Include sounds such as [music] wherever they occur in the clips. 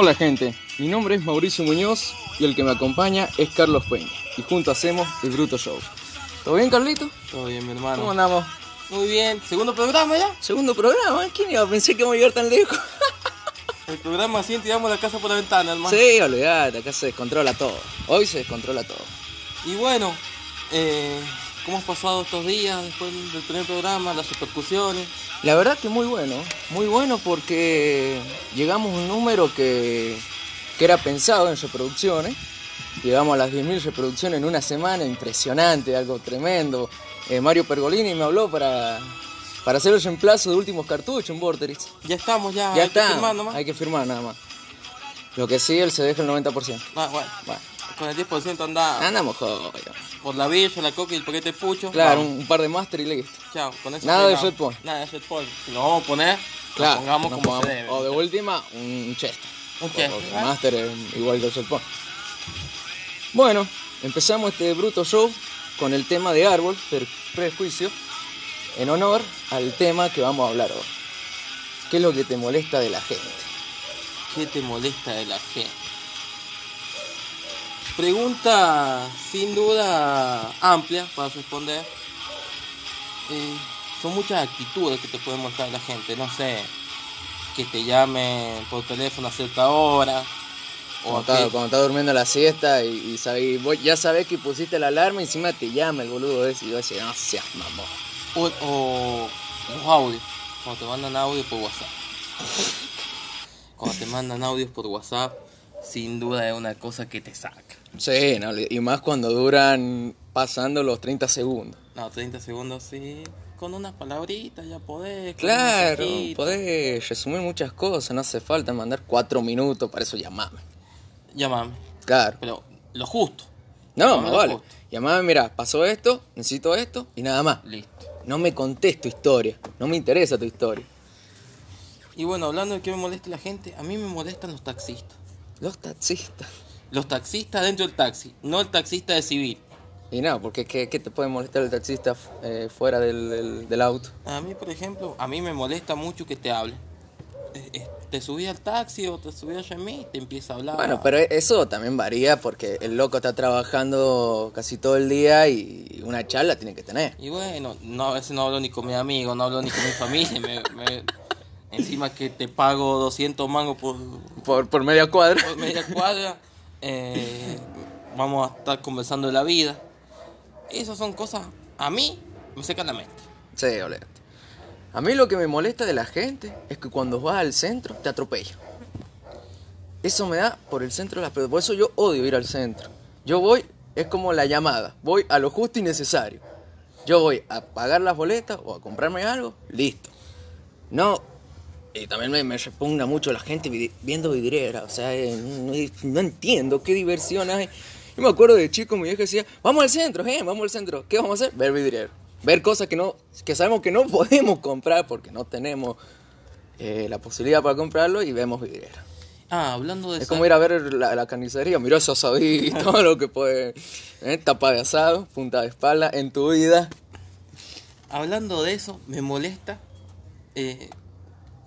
Hola gente, mi nombre es Mauricio Muñoz y el que me acompaña es Carlos Peña y juntos hacemos el Bruto Show. ¿Todo bien Carlito? Todo bien, mi ¿Cómo hermano. andamos? Muy bien. ¿Segundo programa ya? Segundo programa, ¿eh? ¿quién iba? Pensé que íbamos a llegar tan lejos. [laughs] El programa así tiramos la casa por la ventana, hermano. Sí, olvidate, acá se descontrola todo. Hoy se descontrola todo. Y bueno, eh, ¿cómo has pasado estos días después del primer programa, las repercusiones? La verdad que muy bueno, muy bueno porque llegamos a un número que, que era pensado en reproducciones. Llegamos a las 10.000 reproducciones en una semana, impresionante, algo tremendo. Eh, Mario Pergolini me habló para, para hacer el reemplazo de últimos cartuchos en Vorterix. Ya estamos, ya. Ya hay que está, firmar nomás. hay que firmar nada más. Lo que sí, él se deja el 90%. Ah, bueno, Bueno, con el 10% anda andamos jodidos. por la birra, la coca y el paquete de pucho. Claro, Vamos. un, par de máster y listo. Chao, con eso Nada de. Red Bull. Nada de Red. Si lo vamos a poner, Claro, lo pongamos como pongamos- se debe. O de última, un chest. Un chest, Porque ¿verdad? Master es igual que el Serpón. Bueno, empezamos este bruto show con el tema de árbol, per- prejuicio, en honor al tema que vamos a hablar hoy. ¿Qué es lo que te molesta de la gente? ¿Qué te molesta de la gente? Pregunta sin duda amplia para responder. Eh, son muchas actitudes que te pueden mostrar la gente. No sé, que te llamen por teléfono a cierta hora. O Cuando que- cuando durmiendo la siesta y, y vos ya sabés que pusiste la alarma y encima te llama el boludo ese y yo decía, no seas mamón. o, o los audios. Cuando te mandan audios por WhatsApp. [laughs] Cuando te mandan audios por WhatsApp, sin duda es una cosa que te saca. Sí, no, y más cuando duran pasando los 30 segundos. No, 30 segundos sí. Con unas palabritas ya podés. Claro, podés resumir muchas cosas, no hace falta mandar cuatro minutos, para eso llamame. Llámame. Claro. Pero lo justo. No, Llámame me lo vale. justo. Llamame, mira, pasó esto, necesito esto y nada más. Listo. No me contés tu historia, no me interesa tu historia. Y bueno, hablando de que me molesta la gente, a mí me molestan los taxistas. Los taxistas. Los taxistas dentro del taxi, no el taxista de civil. Y no, porque ¿qué, qué te puede molestar el taxista eh, fuera del, del- del auto? A mí, por ejemplo, a mí me molesta mucho que te hablen. Eh, eh, Te subí al taxi o te subí a mí te empieza a hablar. Bueno, pero eso también varía porque el loco está trabajando casi todo el día y una charla tiene que tener. Y bueno, no, a veces no hablo ni con mi amigo, no hablo ni con mi familia. me- me- encima que te pago 200 mangos por, Por, por media cuadra. por media cuadra, eh, vamos a estar conversando de la vida. Esas son cosas, a mí, me secan la mente. Sí, olvídate. A mí lo que me molesta de la gente es que cuando vas al centro te atropella. Eso me da por el centro de las Por eso yo odio ir al centro. Yo voy, es como la llamada. Voy a lo justo y necesario. Yo voy a pagar las boletas o a comprarme algo, listo. No, y también me, me repugna mucho la gente viendo vidriera. O sea, eh, no, no entiendo qué diversión hay. Yo me acuerdo de chico, mi vieja decía, vamos al centro, eh, vamos al centro. ¿Qué vamos a hacer? Ver vidriero. Ver cosas que no, que sabemos que no [laughs] podemos comprar porque no tenemos eh, la posibilidad para comprarlo y vemos vidriera. Ah, hablando de Es esa- como ir a ver la, la carnicería, mirá ese asadito, [laughs] todo lo que puede. ¿eh? Tapa de asado, punta de espalda, en tu vida. Hablando de eso, me molesta eh,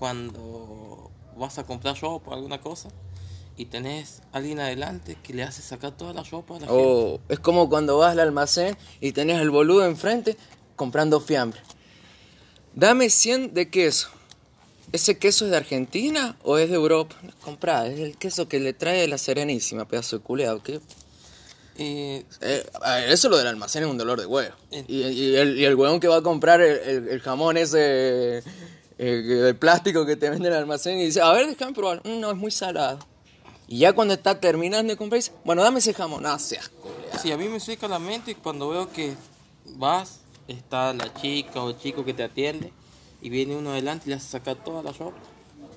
cuando vas a comprar ropa o alguna cosa y tenés a alguien adelante que le hace sacar toda la ropa a la gente. O es como cuando vas al almacén y tenés al boludo enfrente comprando fiambre. Dame 100 de queso. ¿Ese queso es de Argentina o es de Europa? Comprá, es el queso que le trae la Serenísima, pedazo de culeado. ¿qué? Eh, Eh, eso lo del almacén es un dolor de huevo. Eh. Y, y el, y el huevón que va a comprar el, el- el jamón ese eh, de plástico que te vende en el almacén y dice, a ver, déjame probar. "Mm, no, es muy salado. Y ya cuando está terminando de comprar, dice, bueno, dame ese jamón. No seas sí, a mí me seca la mente cuando veo que vas, está la chica o el chico que te atiende y viene uno adelante y le hace sacar toda la ropa.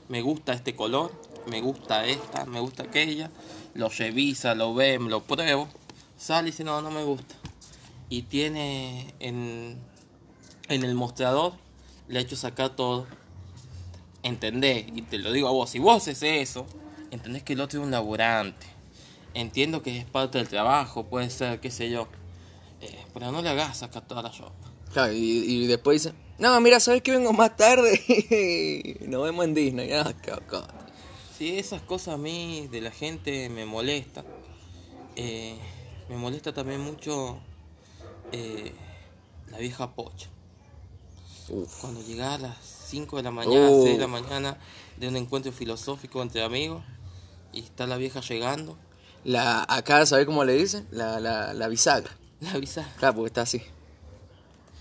Me gusta este color, me gusta esta, me gusta aquella. Lo revisa, lo ve, lo pruebo. Sale y dice, no, no me gusta. Y tiene en, en el mostrador, le ha hecho sacar todo. Entendés, y te lo digo a vos, si vos haces eso, entendés que el otro es un laburante. Entiendo que es parte del trabajo, puede ser, qué sé yo. Eh, pero no le hagas sacar toda la ropa. Claro, y, y después dice, no, mira, ¿sabes que vengo más tarde? [laughs] Nos vemos en Disney. Ah. Sí, esas cosas a mí de la gente me molestan. Eh, me molesta también mucho eh, la vieja pocha. Uf. Cuando llegaba a las 5 de la mañana, Uh. 6 de la mañana, de un encuentro filosófico entre amigos, y está la vieja llegando, La, acá, ¿sabés cómo le dicen? La, la, la bisagra. la avisa. Claro, porque está así.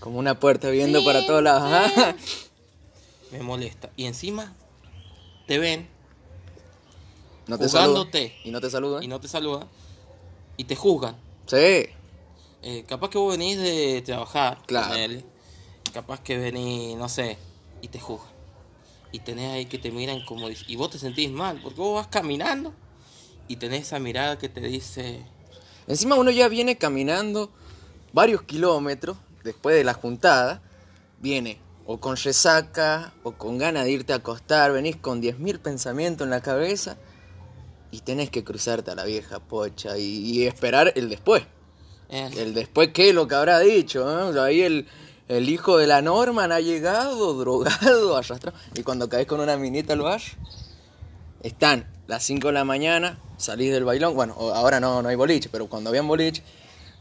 Como una puerta viendo para todos lados. Ajá. Me molesta. Y encima te ven No te saludan. Jugándote. Y no te saludan. y no te saludan y te juzgan. Sí. Eh, capaz que vos venís de trabajar, Claro. ponele. Capaz que venís, no sé, y te juzgan. Y tenés ahí que te miran como... Y vos te sentís mal, porque vos vas caminando y tenés esa mirada que te dice... Encima uno ya viene caminando varios kilómetros después de la juntada. Viene o con resaca o con ganas de irte a acostar. Venís con 10.000 pensamientos en la cabeza. Y tenés que cruzarte a la vieja pocha y, y esperar el después. eh, El después, ¿qué es lo que habrá dicho? eh? Ahí el, el hijo de la Norman ha llegado, drogado, [laughs] arrastrado. Y cuando caes con una minita al bar, están las 5 de la mañana, salís del bailón. Bueno, ahora no, no hay boliche, pero cuando habían boliche,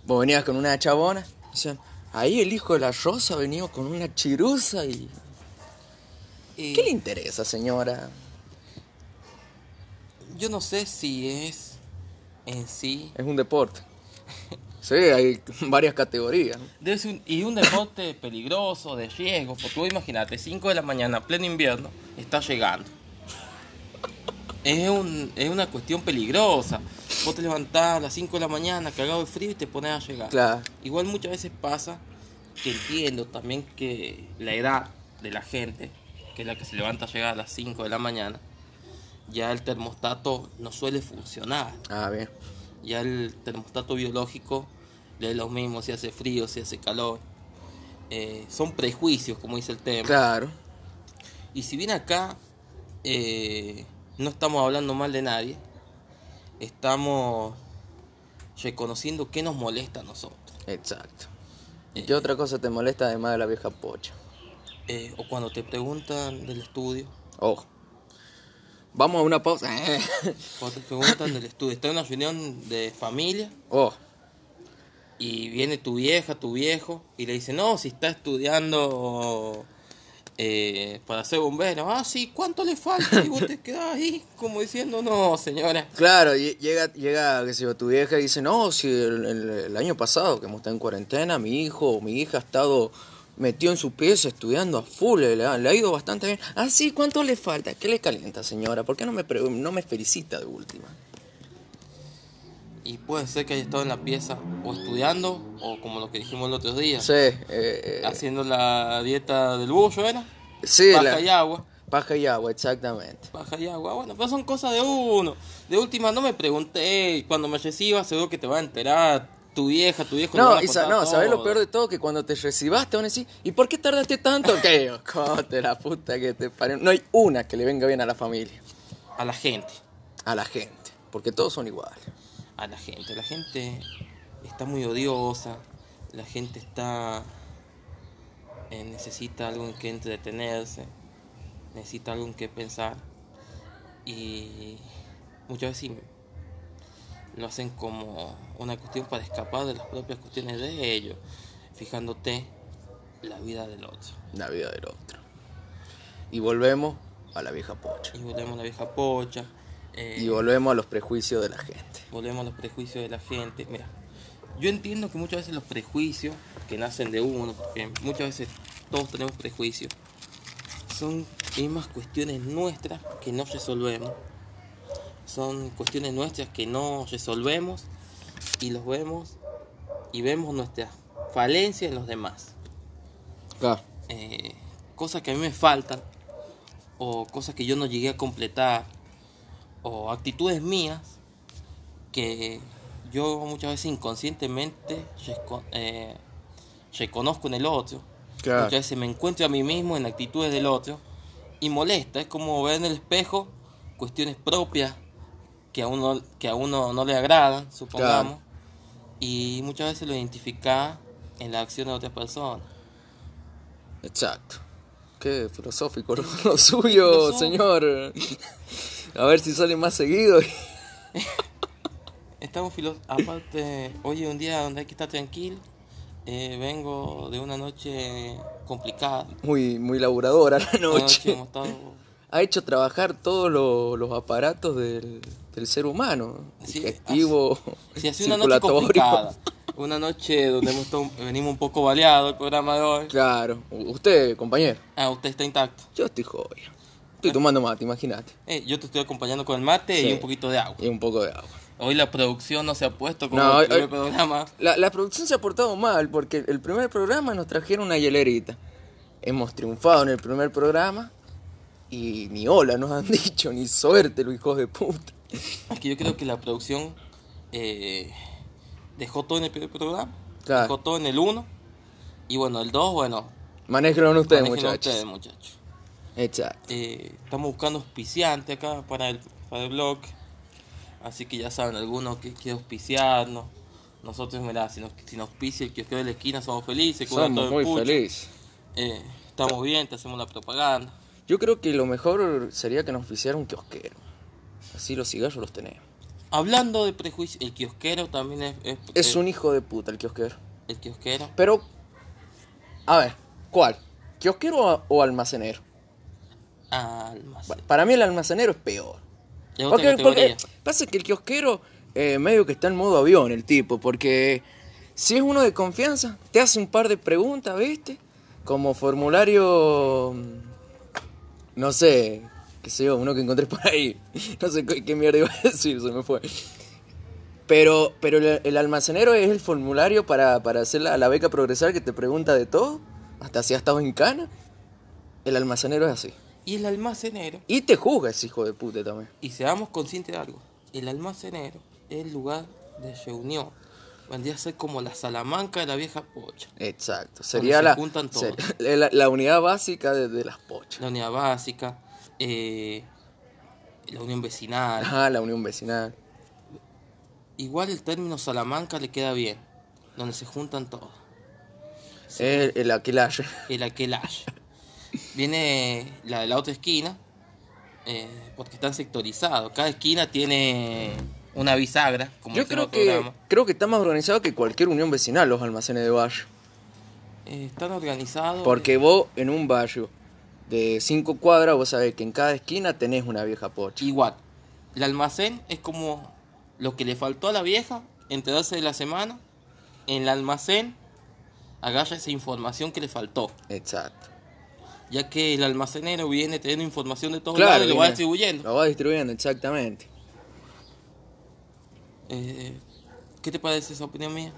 vos venías con una chabona. Decían, ahí el hijo de la Rosa venía con una chirusa y... y ¿Qué le interesa, señora? yo no sé si es en sí... Es un deporte. [laughs] Sí, hay [laughs] varias categorías. ¿no? Debe ser un- y un deporte [coughs] peligroso, de riesgo, porque vos imagínate, 5 de la mañana, pleno invierno, está llegando. Es, un, es una cuestión peligrosa. Vos te levantás a las 5 de la mañana, cagado de frío y te pones a llegar. Claro. Igual muchas veces pasa que entiendo también que la edad de la gente, que es la que se levanta a llegar a las 5 de la mañana, ya el termostato no suele funcionar. Ah, bien. Ya el termostato biológico le es lo mismo si hace frío, si hace calor. Eh, son prejuicios, como dice el tema. Claro. Y si bien acá eh, no estamos hablando mal de nadie, estamos reconociendo qué nos molesta a nosotros. Exacto. Eh, ¿Qué otra cosa te molesta además de la vieja pocha? Eh, o cuando te preguntan del estudio, Oh. Vamos a una pausa. [laughs] cuando te preguntan del estudio, está en una reunión de familia oh. y viene tu vieja, tu viejo, y le dice, no, si está estudiando eh, para ser bombero, ah, sí, ¿cuánto le falta? Y vos te [laughs] quedás ahí como diciendo, no, señora. Claro, lle- llega, llega, qué sé yo, tu vieja y dice, no, si el, el- el año pasado que hemos estado en cuarentena, mi hijo o mi hija ha estado metido en su pieza estudiando a full, le ha, le ha ido bastante bien. Ah, sí, ¿cuánto le falta? ¿Qué le calienta, señora? ¿Por qué no me, no me felicita de última? Y puede ser que haya estado en la pieza o estudiando, o como lo que dijimos el otro día, Sí, eh, eh, haciendo la dieta del bullo, ¿era? sí, Paja la- y agua. paja y agua, exactamente. Paja y agua, bueno, pero son cosas de uno. De última, no me pregunté, cuando me reciba seguro que te va a enterar tu vieja, tu viejo. No, a y sa- contar no, ¿sabes lo peor de todo? Que cuando te recibas te van a decir, ¿y por qué tardaste tanto? [laughs] ¿Qué? Cote la puta que te parió. No hay una que le venga bien a la familia, A la gente, a la gente, porque todos son iguales. a la gente. La gente está muy odiosa, la gente está... eh, necesita algo en que entretenerse, necesita algo en que pensar. Y muchas veces lo hacen como una cuestión para escapar de las propias cuestiones de ellos, fijándote la vida del otro. La vida del otro. Y volvemos a la vieja pocha. Y volvemos a la vieja pocha, eh, Y volvemos a los prejuicios de la gente. volvemos a los prejuicios de la gente. Mira, yo entiendo que muchas veces los prejuicios que nacen de uno, porque muchas veces todos tenemos prejuicios, son mismas cuestiones nuestras que no resolvemos. Son cuestiones nuestras que no resolvemos y los vemos y vemos nuestras falencias en los demás. Claro. eh, cosas que a mí me faltan o cosas que yo no llegué a completar o actitudes mías que yo muchas veces inconscientemente eh, reconozco en el otro. Claro. Muchas veces me encuentro a mí mismo en actitudes del otro y molesta. Es como ver en el espejo cuestiones propias que a uno, que a uno no le agradan, supongamos. Y muchas veces lo identifica en la acción de otras personas. Exacto. Qué filosófico [laughs] lo, lo suyo, señor. A ver si sale más seguido. [laughs] Estamos filos... Aparte, hoy es un día donde hay que estar tranquilo. Eh, vengo de una noche complicada. Muy, muy laburadora la noche noche. hemos estado... Ha hecho trabajar todos lo- los aparatos del, del ser humano. Sí, Digestivo, Sí, ha sido una noche complicada. Una noche donde hemos venimos un poco baleados el programa de hoy. Claro. Usted, compañero. Ah, usted está intacto. Yo estoy joya. Estoy tomando mate, imagínate. Eh, yo te estoy acompañando con el mate y Sí. un poquito de agua. Y un poco de agua. Hoy la producción no se ha puesto como No, el primer hoy- programa. La, la producción se ha portado mal porque el primer programa nos trajeron una hielerita. Hemos triunfado en el primer programa y ni hola nos han [laughs] dicho, ni suerte los hijos de puta. Es que yo creo que la producción eh, dejó todo en el primer programa. Claro. Dejó todo en el 1. Y bueno, el 2, bueno. Manéjenlo ustedes, muchachos. ustedes, muchachos. Exacto. Eh, estamos buscando auspiciante acá para el, para el blog. Así que ya saben, algunos que quieren auspiciarnos. Nosotros, mirá, si nos, si nos auspicia el kiosquero de la esquina, somos felices. todo Somos el muy felices. Eh, estamos bien, te hacemos la propaganda. Yo creo que lo mejor sería que nos oficiara un kiosquero. Así los cigarros los tenemos. Hablando de prejuicio, el kiosquero también es, es- un hijo de puta el kiosquero. el kiosquero. Pero, a ver, ¿cuál? ¿Kiosquero o, almacenero? Almacén. Bueno, para mí el almacenero es peor. Es Porque, porque pasa que el kiosquero eh, medio que está en modo avión el tipo, porque si es uno de confianza, te hace un par de preguntas, ¿viste? Como formulario, mm, no sé, qué sé yo, uno que encontré [laughs] por ahí, no sé qué, qué mierda iba a decir, se me fue. Pero, pero el, el almacenero es el formulario para, para hacer la, la beca progresar que te pregunta de todo, hasta si has estado en cana. El almacenero es así. Y el almacenero, Y te juzga ese hijo de puta también. y seamos conscientes de algo, el almacenero es el lugar de reunión. Vendría a ser como la Salamanca de la vieja pocha. Exacto, sería se la, juntan todos. ser- [laughs] la, la unidad básica de, de las pochas. La unidad básica, eh, la unión vecinal. Ajá, la unión vecinal. Igual el término Salamanca le queda bien, donde se juntan todos. El, el aquelaje. El aquelaje. Viene la de la otra esquina, eh, porque están sectorizados. Cada esquina tiene una bisagra, como Yo dice creo que, programa. creo que está más organizado que cualquier unión vecinal los almacenes de barrio. Eh, están organizados. Porque vos en un barrio de cinco cuadras, vos sabés que en cada esquina tenés una vieja pocha. Igual, el almacén es como lo que le faltó a la vieja enterarse de la semana. En el almacén agarra esa información que le faltó. Exacto. Ya que el almacenero viene teniendo información de todos Claro, lados y lo va distribuyendo. Lo va distribuyendo, exactamente. Eh, ¿Qué te parece esa opinión mía?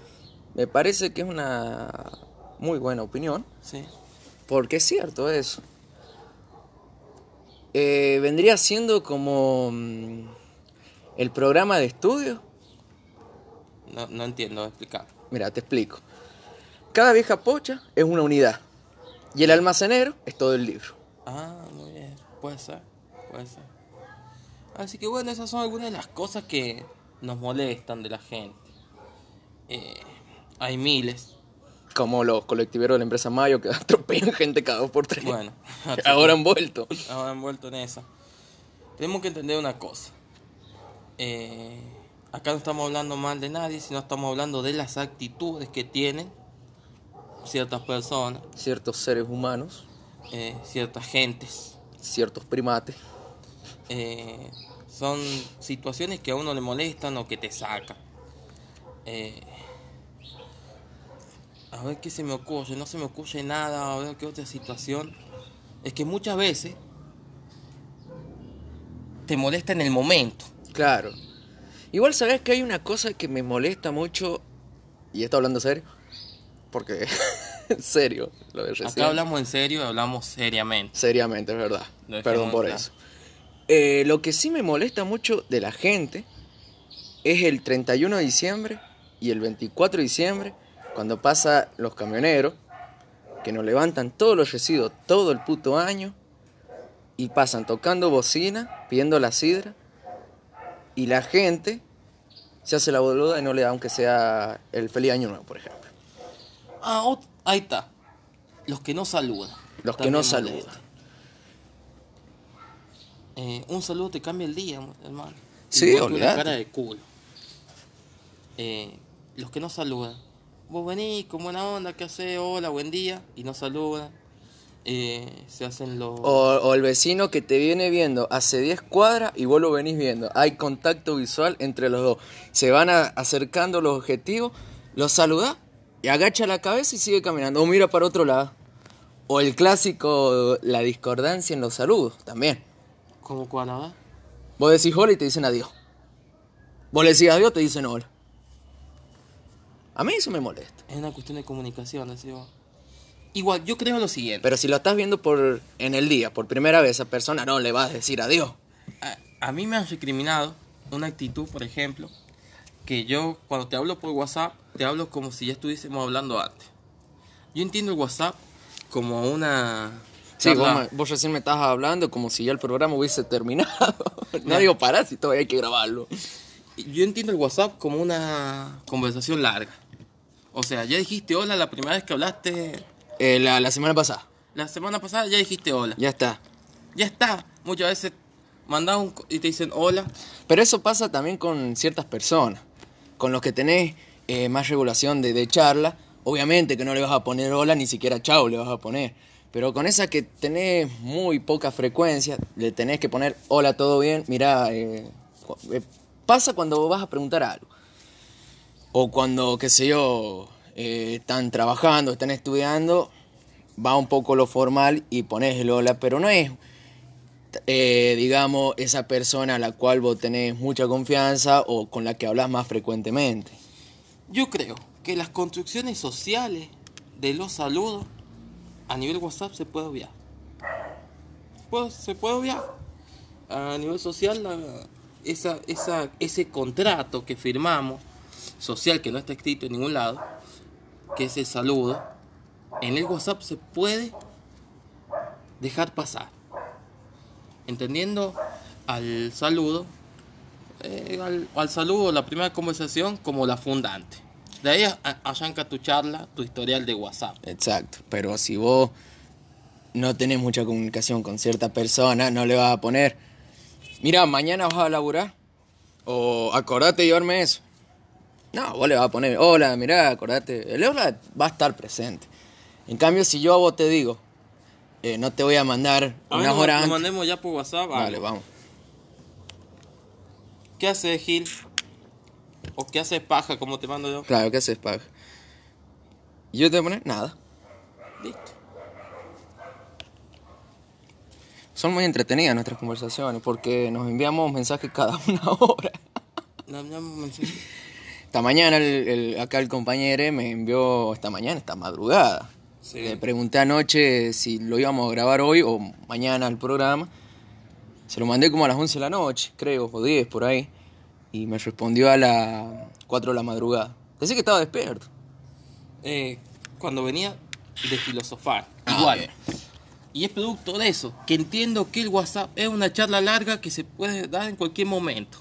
Me parece que es una muy buena opinión. Sí. Porque es cierto eso. Eh, vendría siendo como mm, el programa de estudio. No, no entiendo, explicar. Mira, te explico. Cada vieja pocha es una unidad. Y el almacenero es todo el libro. Ah, muy bien. Puede ser, puede ser. Así que bueno, esas son algunas de las cosas que nos molestan de la gente. Eh, hay miles. Como los colectiveros de la empresa Mayo que [laughs] atropellan gente cada dos por tres. Bueno, [laughs] Ahora han vuelto. ahora han vuelto en esa. Tenemos que entender una cosa. Eh, acá no estamos hablando mal de nadie, sino estamos hablando de las actitudes que tienen ciertas personas, Ciertos seres humanos, eh, ciertas gentes. ciertos primates. Eh, son situaciones que a uno le molestan o que te sacan. Eh, a ver qué se me ocurre, no se me ocurre nada, a ver qué otra situación. Es que muchas veces te molesta en el momento. Claro. Igual sabes que hay una cosa que me molesta mucho. Y está hablando serio. Porque. [laughs] en serio, lo de recién. Acá hablamos en serio y hablamos seriamente. Seriamente, es verdad. Perdón por eso. Eh, lo que sí me molesta mucho de la gente es el 31 de diciembre y el 24 de diciembre, cuando pasa los camioneros, que nos levantan todos los residuos todo el puto año y pasan tocando bocina, pidiendo la sidra, y la gente se hace la boluda y no le da aunque sea el feliz año nuevo, por ejemplo. Ah, ahí está. Los que no saludan. Los que no saludan. Eh, un saludo te cambia el día, hermano. Sí, que una cara de culo. Eh, los que no saludan. Vos venís con buena onda, ¿qué haces? Hola, buen día. Y no saludan. Eh, se hacen los... O, o el vecino que te viene viendo hace 10 cuadras y vos lo venís viendo. Hay contacto visual entre los dos. Se van a- acercando los objetivos, los saludás y agacha la cabeza y sigue caminando. O mira para otro lado. O el clásico, la discordancia en los saludos también. ¿Cómo cuál, a ver? Vos decís hola y te dicen adiós. Vos le decís adiós, te dicen hola. A mí eso me molesta. Es una cuestión de comunicación, decís vos. Igual, yo creo lo siguiente. Pero si lo estás viendo por en el día, por primera vez, a esa persona no le vas a decir adiós. A, a mí me han recriminado una actitud, por ejemplo, que yo cuando te hablo por WhatsApp, te hablo como si ya estuviésemos hablando antes. Yo entiendo el WhatsApp como una... Sí, vos, vos recién me estabas hablando como si ya el programa hubiese terminado. [laughs] no digo parar si todavía hay que grabarlo. Yo entiendo el WhatsApp como una conversación larga. O sea, ya dijiste hola la primera vez que hablaste. Eh, la, la semana pasada. La semana pasada ya dijiste hola. Ya está. Ya está. Muchas veces mandas un... y te dicen hola. Pero eso pasa también con ciertas personas. Con los que tenés eh, más regulación de, de charla. Obviamente que no le vas a poner hola, ni siquiera chao le vas a poner. Pero con esa que tenés muy poca frecuencia, le tenés que poner hola, todo bien. Mirá, eh, eh, pasa cuando vas a preguntar algo. O cuando, qué sé yo, eh, están trabajando, están estudiando, va un poco lo formal y pones el hola, pero no es, eh, digamos, esa persona a la cual vos tenés mucha confianza o con la que hablas más frecuentemente. Yo creo que las construcciones sociales de los saludos a nivel WhatsApp se puede obviar. Pues se puede obviar. A nivel social, esa, ese contrato que firmamos, social que no está escrito en ningún lado, que es el saludo, en el WhatsApp se puede dejar pasar. Entendiendo al saludo eh, al, al saludo, la primera conversación, como la fundante. De ahí arranca tu charla, tu historial de WhatsApp. Exacto, pero si vos no tenés mucha comunicación con cierta persona, no le vas a poner, mira, mañana vas a laburar, o acordate de llevarme eso. No, vos le vas a poner, hola, mirá, acordate, el hola va a estar presente. En cambio, si yo a vos te digo, eh, no te voy a mandar A unas nos- horas antes. mandemos ya por WhatsApp. Vale, algo. vamos. ¿Qué hace Gil? ¿O qué hace paja como te mando yo? Claro, ¿qué haces, paja? ¿Y yo te voy a poner? Nada. Listo. Son muy entretenidas nuestras conversaciones porque nos enviamos mensajes cada [laughs] una hora. No, no, mensaje. Esta mañana, el, el- acá el compañero me envió, esta mañana, esta madrugada. Sí. Le pregunté anoche si lo íbamos a grabar hoy o mañana el programa. Se lo mandé como a las 11 de la noche, creo, o 10 por ahí. Y me respondió a las 4 de la madrugada. Decía que estaba despierto. Eh, cuando venía de filosofar. Ah, Igual. Y es producto de eso, que entiendo que el WhatsApp es una charla larga que se puede dar en cualquier momento.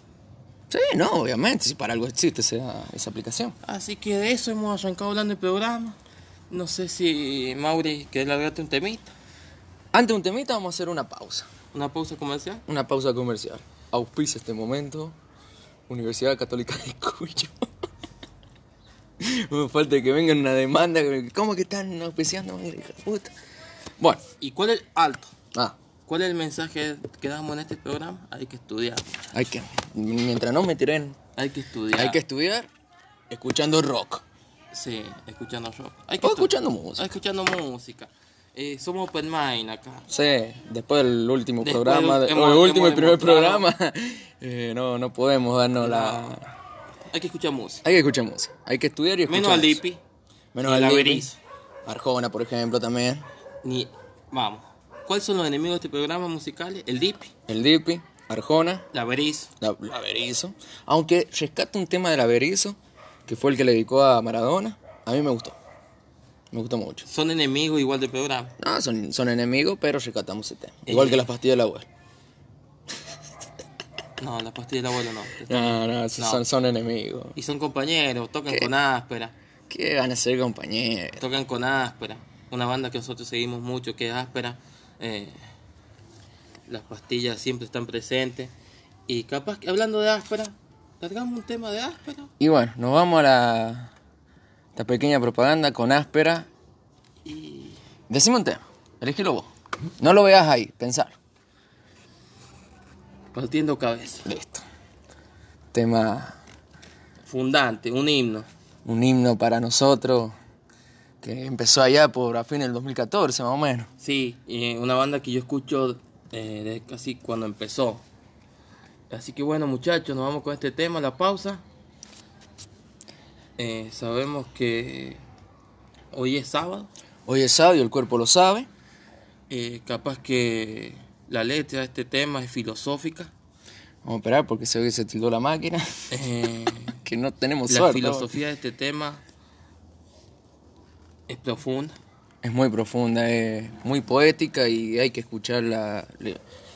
Sí, no, obviamente, si para algo existe esa, esa aplicación. Así que de eso hemos arrancado hablando el programa. No sé si Mauri quiere largarte un temita, Antes de un temita vamos a hacer una pausa. una pausa comercial. Una pausa comercial. Auspicia este momento. Universidad Católica de Cuyo. Me [laughs] falta que vengan una demanda. ¿Cómo que están auspiciando? Puta. Bueno, ¿Y cuál es alto? ah, ¿Cuál es el mensaje que damos en este programa? Hay que estudiar. hay que. Mientras no me tiren, Hay que estudiar. hay que estudiar escuchando rock. Sí, escuchando rock. Hay que O escuchando música. Escuchando música. Eh, somos open mind acá. Sí, después del último Después programa, de- hemos- o el último y primer programa, eh, no, no podemos darnos la. Hay que escuchar música. Hay que escuchar música, hay que estudiar y escuchar. Menos al música. Lipi. Menos al Lipi. Arjona, por ejemplo, también. Ni... Vamos. ¿Cuáles son los enemigos de este programa musicales? El Dipi, El Dipi, Arjona, la Berizo. la, la Berizo. Aunque rescato un tema de la Berizo, que fue el que le dedicó a Maradona, a mí me gustó. Me gustó mucho. Son enemigos igual del programa. No, son, son enemigos, pero rescatamos ese tema. Igual que las pastillas de la abuela. No, la pastilla del abuelo no. No, no. Son, son enemigos. Y son compañeros, tocan ¿Qué? con áspera. ¿Qué van a ser compañeros? Tocan con áspera. Una banda que nosotros seguimos mucho, que es áspera. Eh, las pastillas siempre están presentes. Y capaz que hablando de áspera, cargamos un tema de áspera. Y bueno, nos vamos a la esta pequeña propaganda con áspera. Y Decime un tema, elegilo vos. No lo veas ahí, pensar. Partiendo cabeza. Listo. Tema, Fundante, un himno. un himno para nosotros que empezó allá por a fin del 2014 más o menos. Sí, y una banda que yo escucho eh, desde casi cuando empezó. Así que bueno muchachos, nos vamos con este tema, la pausa. Eh, sabemos que hoy es sábado. Hoy es sábado y el cuerpo lo sabe. Eh, capaz que la letra de este tema es filosófica. Vamos a esperar porque se ve que se tildó la máquina. Eh, [laughs] que no tenemos la suerte. filosofía de este tema es profunda. Es muy profunda, es muy poética y hay que escucharla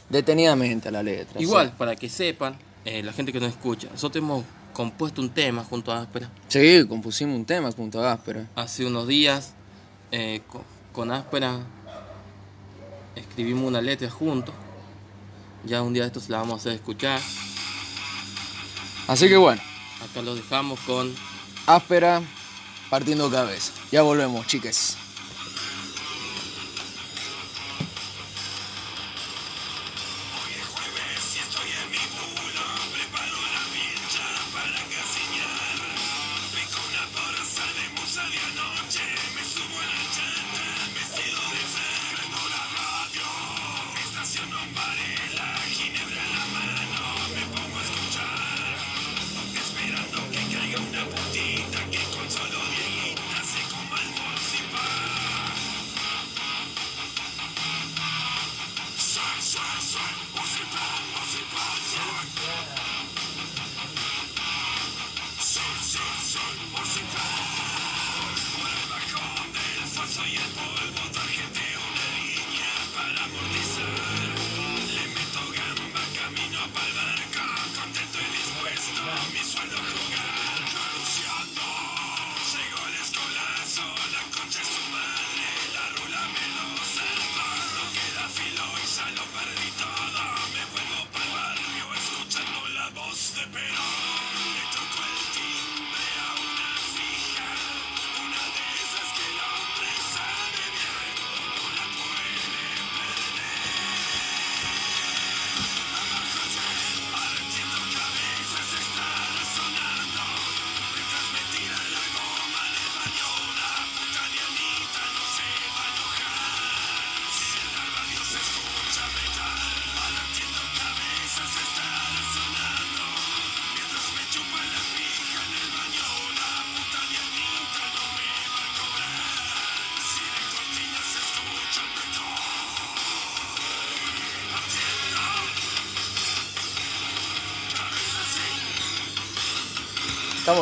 detenidamente a la letra. Igual, para que sepan, eh, la gente que nos escucha, nosotros hemos compuesto un tema junto a Áspera. Sí, compusimos un tema junto a Áspera. Hace unos días, eh, co- con, Áspera, escribimos una letra juntos. Ya un día de estos la vamos a hacer escuchar. Así que bueno, Acá lo dejamos con Áspera partiendo cabeza. Ya volvemos, chicas.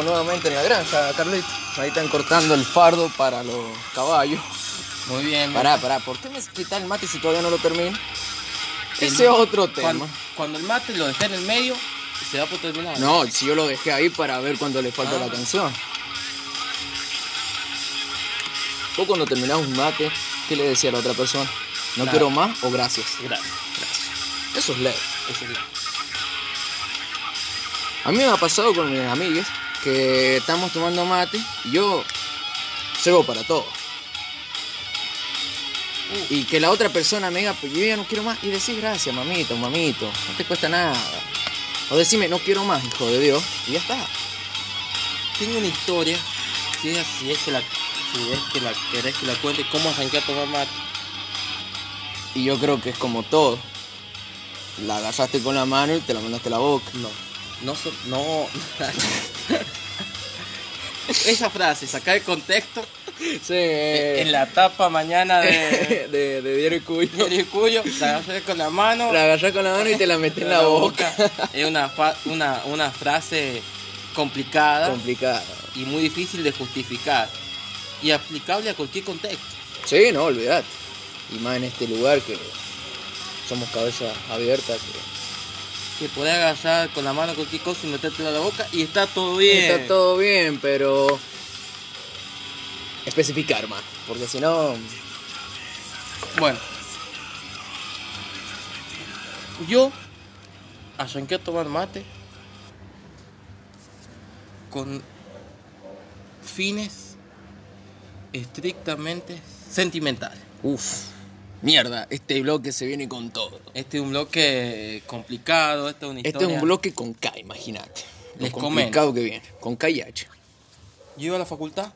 Nuevamente en la granja, Carlito. Ahí están cortando el fardo para los caballos. Muy bien. Pará, pará, ¿por qué me quitas el mate si todavía no lo termino? Ese es otro tema. Cuando, cuando el mate lo dejé en el medio, se da por terminar. No, si yo lo dejé ahí para ver cuándo le falta Ah. la canción. Vos cuando terminás un mate, ¿qué le decía a la otra persona? ¿No Nada. quiero más o gracias? Gracias. Eso es ley. Esa es la- A mí me ha pasado con mis amigas que estamos tomando mate y yo cebo para todo. Y que la otra persona me diga, pues yo ya no quiero más. Y decís gracias, mamito, mamito. No te cuesta nada. O decime, no quiero más, hijo de Dios. Y ya está. Tengo una historia, si es, si es que la, si es que la querés que la cuente, cómo arranqué a tomar mate. Y yo creo que es como todo. La agarraste con la mano y te la mandaste a la boca. No, no, so- no. [laughs] [laughs] Esa frase, sacar el contexto Sí. en la tapa mañana de, [laughs] de, de Diario Cuyo. la agarré con la mano. La agarrás con la mano y te la metes en la boca. Es una, una, una frase complicada Complicado. y muy difícil de justificar y aplicable a cualquier contexto. Sí, no, olvidate. Y más en este lugar que somos cabezas abiertas. que Que podés agarrar con la mano cualquier cosa y metértela a la boca y está todo bien. Está todo bien, pero especificar más, porque si no, Bueno. Yo arranqué a tomar mate con fines estrictamente sentimentales. Uf, mierda, este bloque se viene con todo. Este es un bloque complicado, esta es una Este historia. es un bloque con K, imagínate. Lo Les complicado que viene, con K y H. Yo iba a la facultad,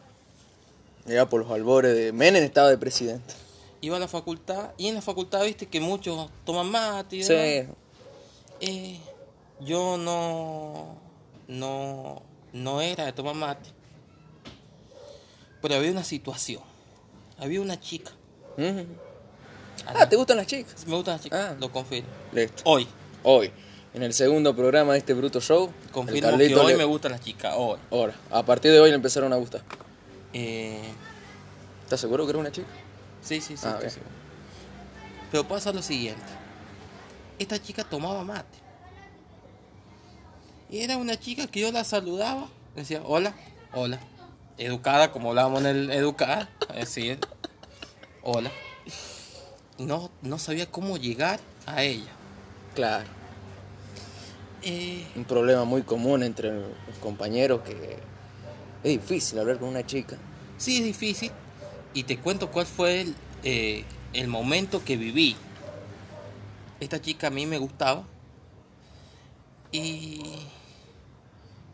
Ya por los albores de Menem estaba de presidente. iba a la facultad y en la facultad viste que muchos toman mate y Sí. demás. Eh, yo no, no, no era de tomar mate. Pero había una situación. Había una chica. A Ah, ¿te gustan las chicas? Me gusta la chica, Ah. lo confirmo. Listo. Hoy, Hoy, en el segundo programa de este bruto show, confirmo que hoy le- me gustan las chicas, hoy. Ahora, a partir de hoy le empezaron a gustar. Eh, ¿Estás seguro que era una chica? sí, sí, sí. Ah, estoy seguro. Pero pasa lo siguiente. Esta chica tomaba mate. Y era una chica que yo la saludaba. Decía, hola, hola. Educada, como hablábamos en el educar. [laughs] Es decir, hola. No, no sabía cómo llegar a ella. Claro. Eh, Un problema muy común entre los compañeros que es difícil hablar con una chica. sí, es difícil. Y te cuento cuál fue el, eh, el momento que viví. Esta chica a mí me gustaba. Y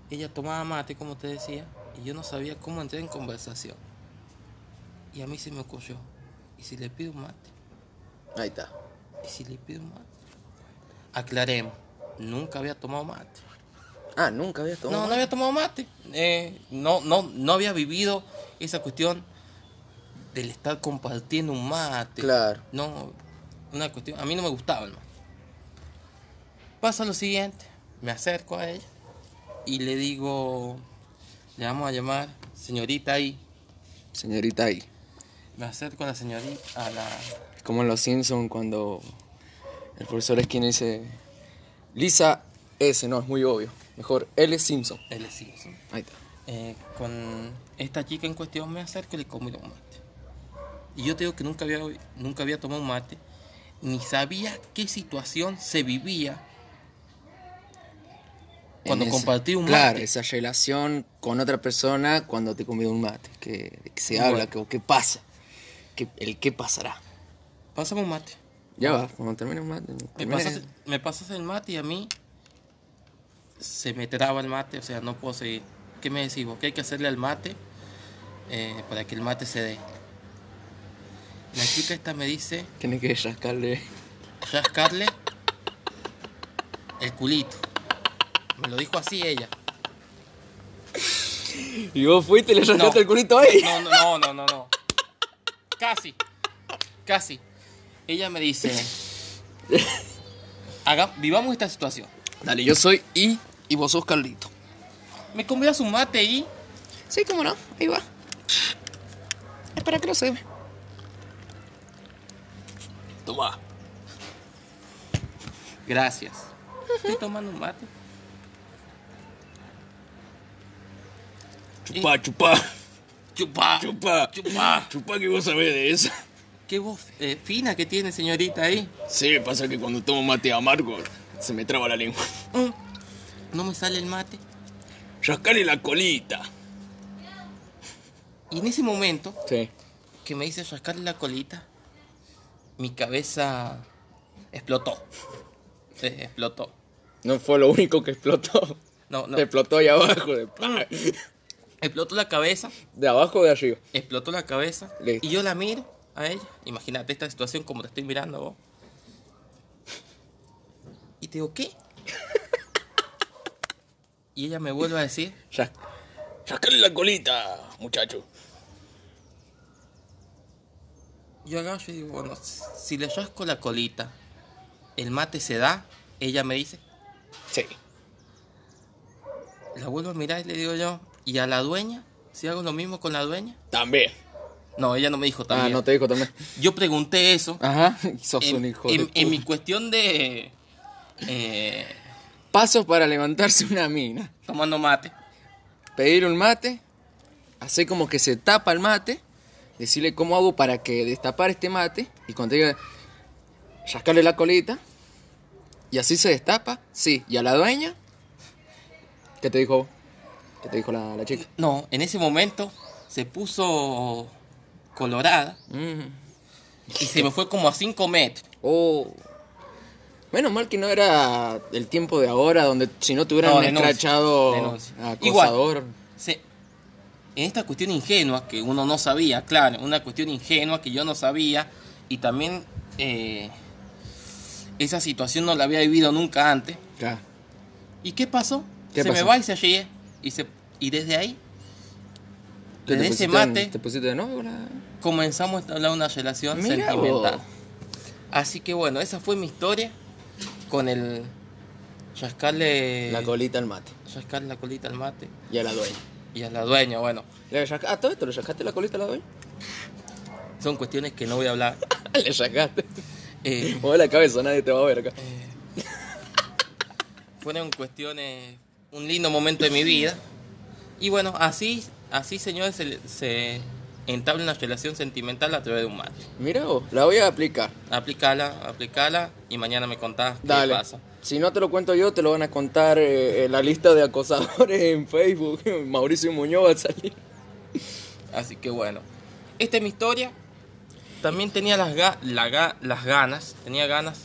ella tomaba mate, como te decía. Y yo no sabía cómo entrar en conversación. Y a mí se me ocurrió. ¿Y si le pido un mate? Ahí está. ¿Y si le pido mate? Aclaremos. Nunca había tomado mate. Ah, nunca habías tomado. No, no había tomado mate. Eh, no, no, no había vivido esa cuestión del estar compartiendo un mate. Claro. No, una cuestión. A mí no me gustaba el mate. Pasa lo siguiente. Me acerco a ella y le digo, le vamos a llamar señorita ahí. Señorita ahí. Me acerco a la señorita, a la... Como en Los Simpsons cuando el profesor Skinner dice Lisa S, no, es muy obvio. Mejor L Simpson. L. Simpson. Ahí está. Eh, con esta chica en cuestión me acerco y le convido un mate. Y yo te digo que nunca había, nunca había tomado un mate, ni sabía qué situación se vivía cuando ese- compartí un Claro, mate. esa relación con otra persona cuando te convida un mate. Que, que se Bueno. habla, que, qué pasa. Que, el qué pasará. Pásame un mate. Ya va, cuando termine un mate. Me pasas, me pasas el mate y a mí se me traba el mate, o sea, no puedo seguir. ¿Qué me decís vos? ¿Qué hay que hacerle al mate eh, para que el mate se dé? La chica esta me dice Tienes que rascarle. rascarle el culito. Me lo dijo así ella. Y vos fuiste y le rascaste No. el culito ahí. No, no, no, no, no, no. Casi. Casi. Ella me dice, haga, vivamos esta situación. Dale, yo soy I y vos sos Carlito. Me convidas un mate y Sí, cómo no, ahí va. Espera que lo se Toma. Gracias. Estoy tomando un mate. Chupá, chupá. Chupá. Chupá. Chupá. Chupá que vos sabés de eso. Qué voz eh, fina que tiene, señorita, ahí. Sí, pasa que cuando tomo mate amargo se me traba la lengua. Mm. No me sale el mate. Rascale la colita. Y en ese momento Sí. que me dice rascarle la colita, mi cabeza explotó. Sí, explotó. No fue lo único que explotó. No, no. Explotó ahí abajo. De, Explotó la cabeza, de abajo o de arriba. explotó la cabeza. Listo. Y yo la miro a ella. Imagínate esta situación como te estoy mirando vos. Y te digo, ¿qué? Y ella me vuelve a decir, Rascale la colita, muchacho. yo agarro y digo, bueno, si le rasco la colita, el mate se da, ella me dice, Sí. la vuelvo a mirar y le digo yo, ¿y a la dueña? ¿Si hago lo mismo con la dueña? También. No, ella no me dijo Ah, también. no te dijo también. Yo pregunté eso Ajá. [laughs] Sos en, un hijo en- de en mi cuestión de eh, Pasos para levantarse una mina. tomando mate. Pedir un mate. Hacer como que se tapa el mate. Decirle cómo hago para que destapar este mate. Y cuando diga rascarle la colita. ¿Y así se destapa? Sí. ¿Y a la dueña? ¿Qué te dijo? ¿Qué te dijo la, la chica? No, en ese momento se puso colorada Mm. y se me fue como a 5 metros. Oh. Menos mal que no era el tiempo de ahora, donde si no te hubieran No, escrachado acosador. Se- en esta cuestión ingenua que uno no sabía, claro, una cuestión ingenua que yo no sabía y también eh, esa situación no la había vivido nunca antes. Claro. ¿Y qué pasó? ¿Qué se pasó? me va y se ríe. Y, se, y desde ahí, ¿Qué, desde te ese en- mate, ¿Te pusiste de la- comenzamos a hablar una relación Mira sentimental. vos. Así que bueno, esa fue mi historia con el La colita al mate. la colita al mate Y a la dueña. y a la dueña. Bueno, ¿Le rasca- ah, todo esto le rascaste la colita a la dueña? son cuestiones que no voy a hablar. [laughs] le rascaste. Eh, [laughs] Mueve la cabeza, nadie te va a ver acá. fueron cuestiones, un lindo momento de mi vida. Y bueno, así, así señores, se, se entabla una relación sentimental a través de un mate. Mira vos, la voy a aplicar. Aplicala, aplicala y mañana me contás qué pasa. Si no te lo cuento yo, te lo van a contar eh, en la lista de acosadores en Facebook. [laughs] Mauricio Muñoz va a salir. Así que bueno, esta es mi historia. También tenía las, ga- la ga- las ganas, tenía ganas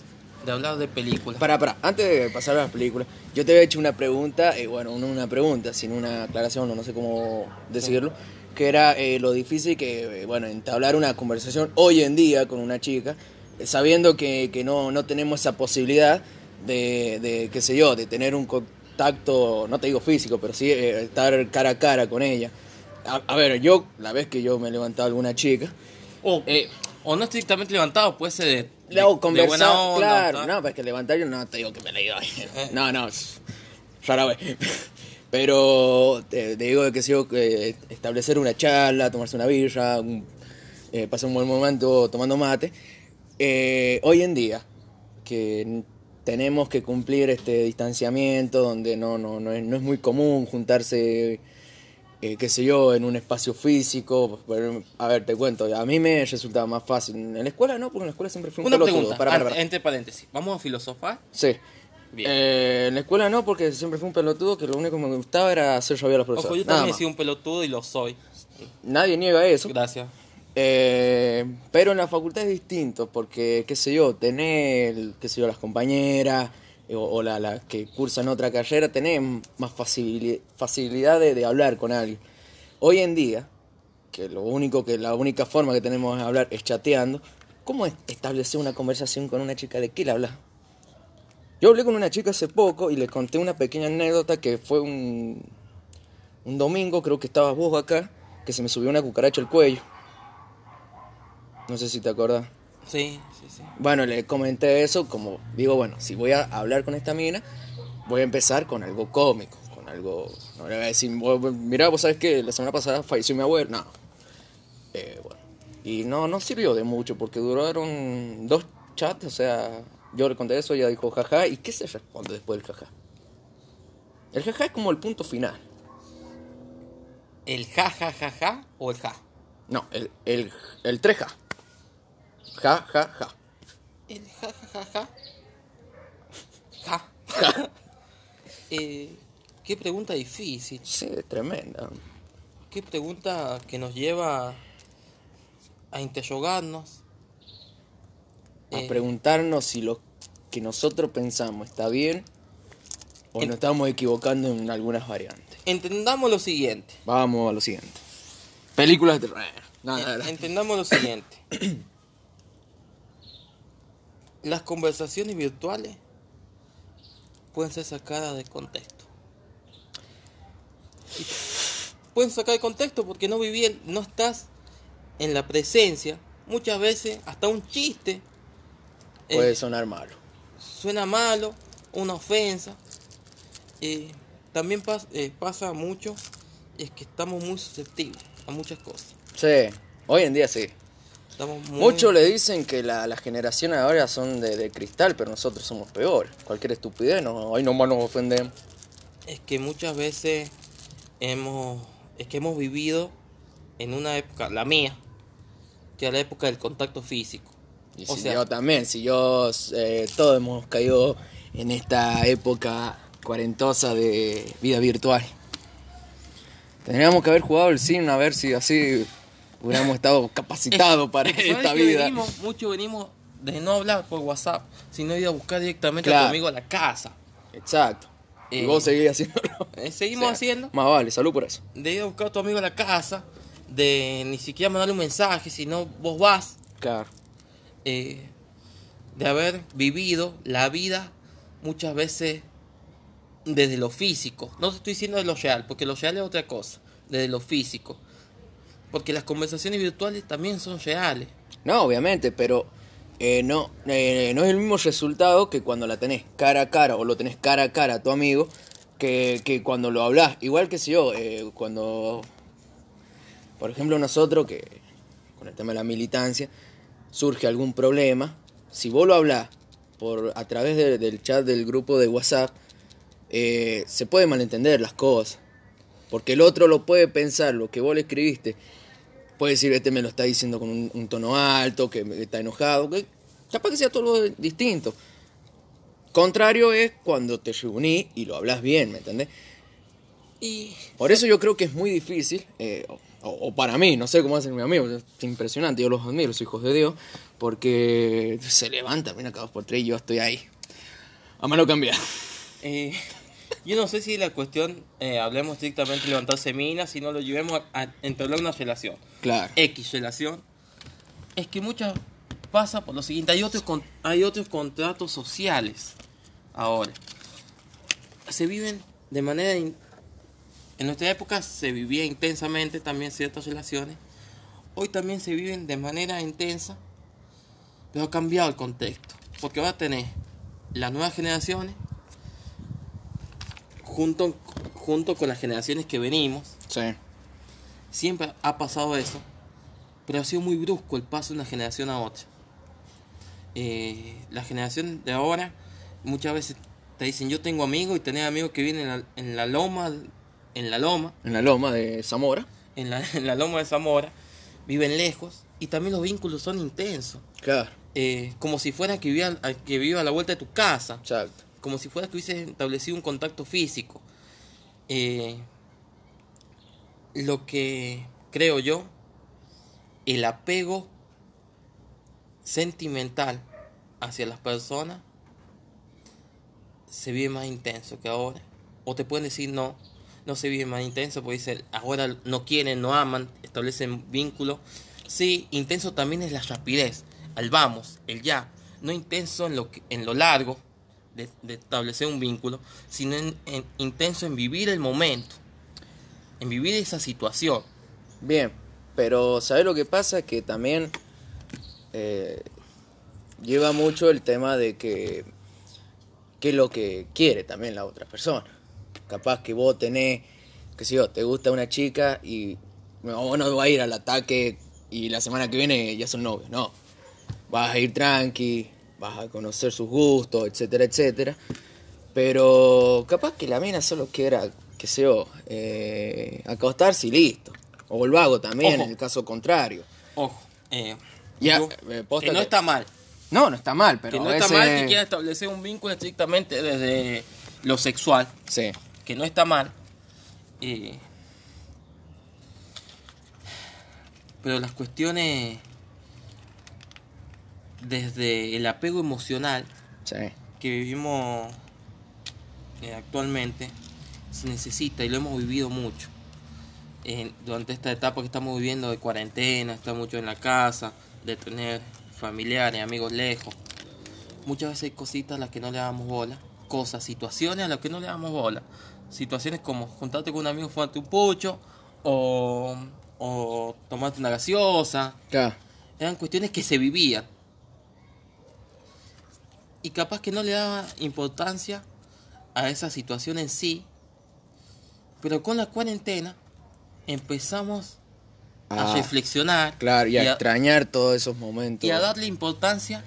de hablar de películas. Para, para, antes de pasar a las películas, yo te había hecho una pregunta, eh, bueno, no una pregunta, sino una aclaración, o no sé cómo decirlo, que era eh, lo difícil que, eh, bueno, entablar una conversación hoy en día con una chica, sabiendo que, que no, no tenemos esa posibilidad de, de, qué sé yo, de tener un contacto, no te digo físico, pero sí estar cara a cara con ella. A, a ver, yo, la vez que yo me he levantado a alguna chica, o, eh, o no estrictamente levantado, puede ser de, Luego de buena onda, claro, ¿tá? no, pues que levantar yo no te digo que me le iba [laughs] No, no, es rara vez. [laughs] Pero te, te digo que sigo que establecer una charla, tomarse una birra, un- eh, pasar un buen momento tomando mate. Eh, hoy en día, que tenemos que cumplir este distanciamiento, donde no, no, no, es, no es muy común juntarse, eh, qué sé yo, en un espacio físico. A ver, te cuento, a mí me resultaba más fácil. En la escuela no, porque en la escuela siempre fui un Una pelotudo. pregunta, Para, para, para. entre paréntesis, ¿vamos a filosofar? Sí. Bien. Eh, en la escuela no, porque siempre fui un pelotudo que lo único que me gustaba era hacer llover a los Ojo, profesores. yo Nada también he sido un pelotudo y lo soy. Nadie niega eso. Gracias. Eh, pero en la facultad es distinto, porque, qué sé yo, tener, qué sé yo, las compañeras eh, o, o la, las que cursan otra carrera, tenés más facili- facilidad de, de hablar con alguien. Hoy en día, que lo único que la única forma que tenemos de hablar es chateando, ¿cómo es establecer una conversación con una chica? ¿De qué le hablas? Yo hablé con una chica hace poco y le conté una pequeña anécdota que fue un, un domingo, creo que estabas vos acá, que se me subió una cucaracha al cuello. No sé si te acordás. Sí, sí, sí. Bueno, le comenté eso como, digo, bueno, si voy a hablar con esta mina, voy a empezar con algo cómico, con algo... No le voy a decir, "Vos- vos- sabés que la semana pasada falleció mi abuelo. No. Eh, bueno. Y no, no sirvió de mucho porque duraron dos chats, o sea, yo le conté eso, ella dijo jaja, ¿y qué se responde después del jaja? El jaja es como el punto final. ¿El ja, ja, ja, ja o el ja? No, el, el, el tres ja. Ja, ja, ja. El ja, ja, ja, ja. [laughs] Ja. [laughs] Eh, qué pregunta difícil. Sí, tremenda. Qué pregunta que nos lleva a interrogarnos. a Eh, preguntarnos si lo que nosotros pensamos está bien o nos estamos equivocando en algunas variantes. Entendamos lo siguiente. Vamos a lo siguiente. Películas de terror. No, no, no. En- Entendamos lo siguiente. [clears throat] Las conversaciones virtuales pueden ser sacadas de contexto. Y pueden sacar de contexto porque no viví, no estás en la presencia. Muchas veces hasta un chiste eh, Puede sonar malo. suena malo, una ofensa. Eh, también pas- eh, pasa mucho, es que estamos muy susceptibles a muchas cosas. Sí, hoy en día sí. Estamos muy... Muchos le dicen que la, las generaciones ahora son de, de cristal, pero nosotros somos peores. Cualquier estupidez, no, hoy nomás nos ofendemos. Es que muchas veces hemos, es que hemos vivido en una época, la mía, que era la época del contacto físico. Y O si sea- yo también, si yo, eh, todos hemos caído en esta época cuarentosa de vida virtual. Tendríamos que haber jugado el sim a ver si así hubiéramos estado capacitados para [laughs] ¿Sabes esta vida. Venimos, mucho venimos de no hablar por WhatsApp, sino ir a buscar directamente a tu amigo a la casa. Exacto. Y Eh, vos seguís haciéndolo. Eh, seguimos [laughs] O sea, haciendo Más vale, salud por eso. de ir a buscar a tu amigo a la casa, de ni siquiera mandarle un mensaje, sino vos vas, Claro. eh, de haber vivido la vida muchas veces desde lo físico. No te estoy diciendo de lo real, porque lo real es otra cosa, desde lo físico. Porque las conversaciones virtuales también son reales. No, obviamente, pero eh, no, eh, no es el mismo resultado que cuando la tenés cara a cara o lo tenés cara a cara a tu amigo que, que cuando lo hablas. Igual que si yo, eh, cuando, por ejemplo, nosotros, que con el tema de la militancia, surge algún problema, si vos lo hablas por, a través de- del chat del grupo de WhatsApp, eh, se puede malentender las cosas. Porque el otro lo puede pensar, lo que vos le escribiste, puede decir, este me lo está diciendo con un, un tono alto, que está enojado, que capaz que sea todo distinto. Contrario es cuando te reunís y lo hablas bien, ¿me entendés? Y Por eso yo creo que es muy difícil, eh, o, o para mí, no sé cómo hacen mis amigos, es impresionante, yo los admiro, los hijos de Dios, porque se levantan, mira, cada dos por tres y yo estoy ahí. A mano cambiar. Eh, yo no sé si la cuestión, eh, hablemos estrictamente de levantarse minas, si no lo llevemos a, a entablar una relación. Claro. X relación. Es que muchas pasa por lo siguiente, hay otros, con- hay otros contratos sociales ahora. Se viven de manera... in- en nuestra época se vivía intensamente también ciertas relaciones. Hoy también se viven de manera intensa, pero ha cambiado el contexto. Porque va a tener las nuevas generaciones junto, junto con las generaciones que venimos. Sí. Siempre ha pasado eso, pero ha sido muy brusco el paso de una generación a otra. Eh, la generación de ahora muchas veces te dicen yo tengo amigos y tenés amigos que vienen en la, en la loma, en la loma, En la loma de Zamora. en la, [laughs] en la loma de Zamora, viven lejos y también los vínculos son intensos. Claro. Eh, como si fuera que viva, que viva a la vuelta de tu casa Exacto. Como si fuera que hubiese establecido un contacto físico. Eh, lo que creo yo, el apego sentimental hacia las personas se vive más intenso que ahora. O te pueden decir no, no se vive más intenso porque ahora no quieren, no aman, establecen vínculos. Sí, intenso también es la rapidez, al vamos, el ya. No intenso en lo, en lo largo de, de establecer un vínculo, sino en- en- intenso en vivir el momento, en vivir esa situación. Bien, pero ¿sabes lo que pasa? Que también eh, lleva mucho el tema de que qué es lo que quiere también la otra persona. Capaz que vos tenés, qué sé yo, te gusta una chica y vos no vas a ir al ataque y la semana que viene ya son novios, no. Vas a ir tranqui, vas a conocer sus gustos, etcétera, etcétera. Pero capaz que la mina solo quiera, qué sé yo, eh, acostarse y listo. O el vago también, Ojo. en el caso contrario. Ojo, eh, Ya, yo- eh, que no que- está mal, No, no está mal, pero que no a está mal que quiera establecer un vínculo estrictamente desde lo sexual, Sí, que no está mal. pero las cuestiones desde el apego emocional sí. que vivimos eh, actualmente se necesita y lo hemos vivido mucho en- durante esta etapa que estamos viviendo de cuarentena, estar mucho en la casa, de tener familiares, amigos lejos. Muchas veces hay cositas a las que no le damos bola, cosas, situaciones a las que no le damos bola. Situaciones como juntarte con un amigo, fumarte un pucho o, o tomarte una gaseosa, eran cuestiones que se vivían. Y capaz que no le daba importancia a esa situación en sí. Pero con la cuarentena empezamos a Ah, reflexionar Claro, y a y a- extrañar todos esos momentos. y a darle importancia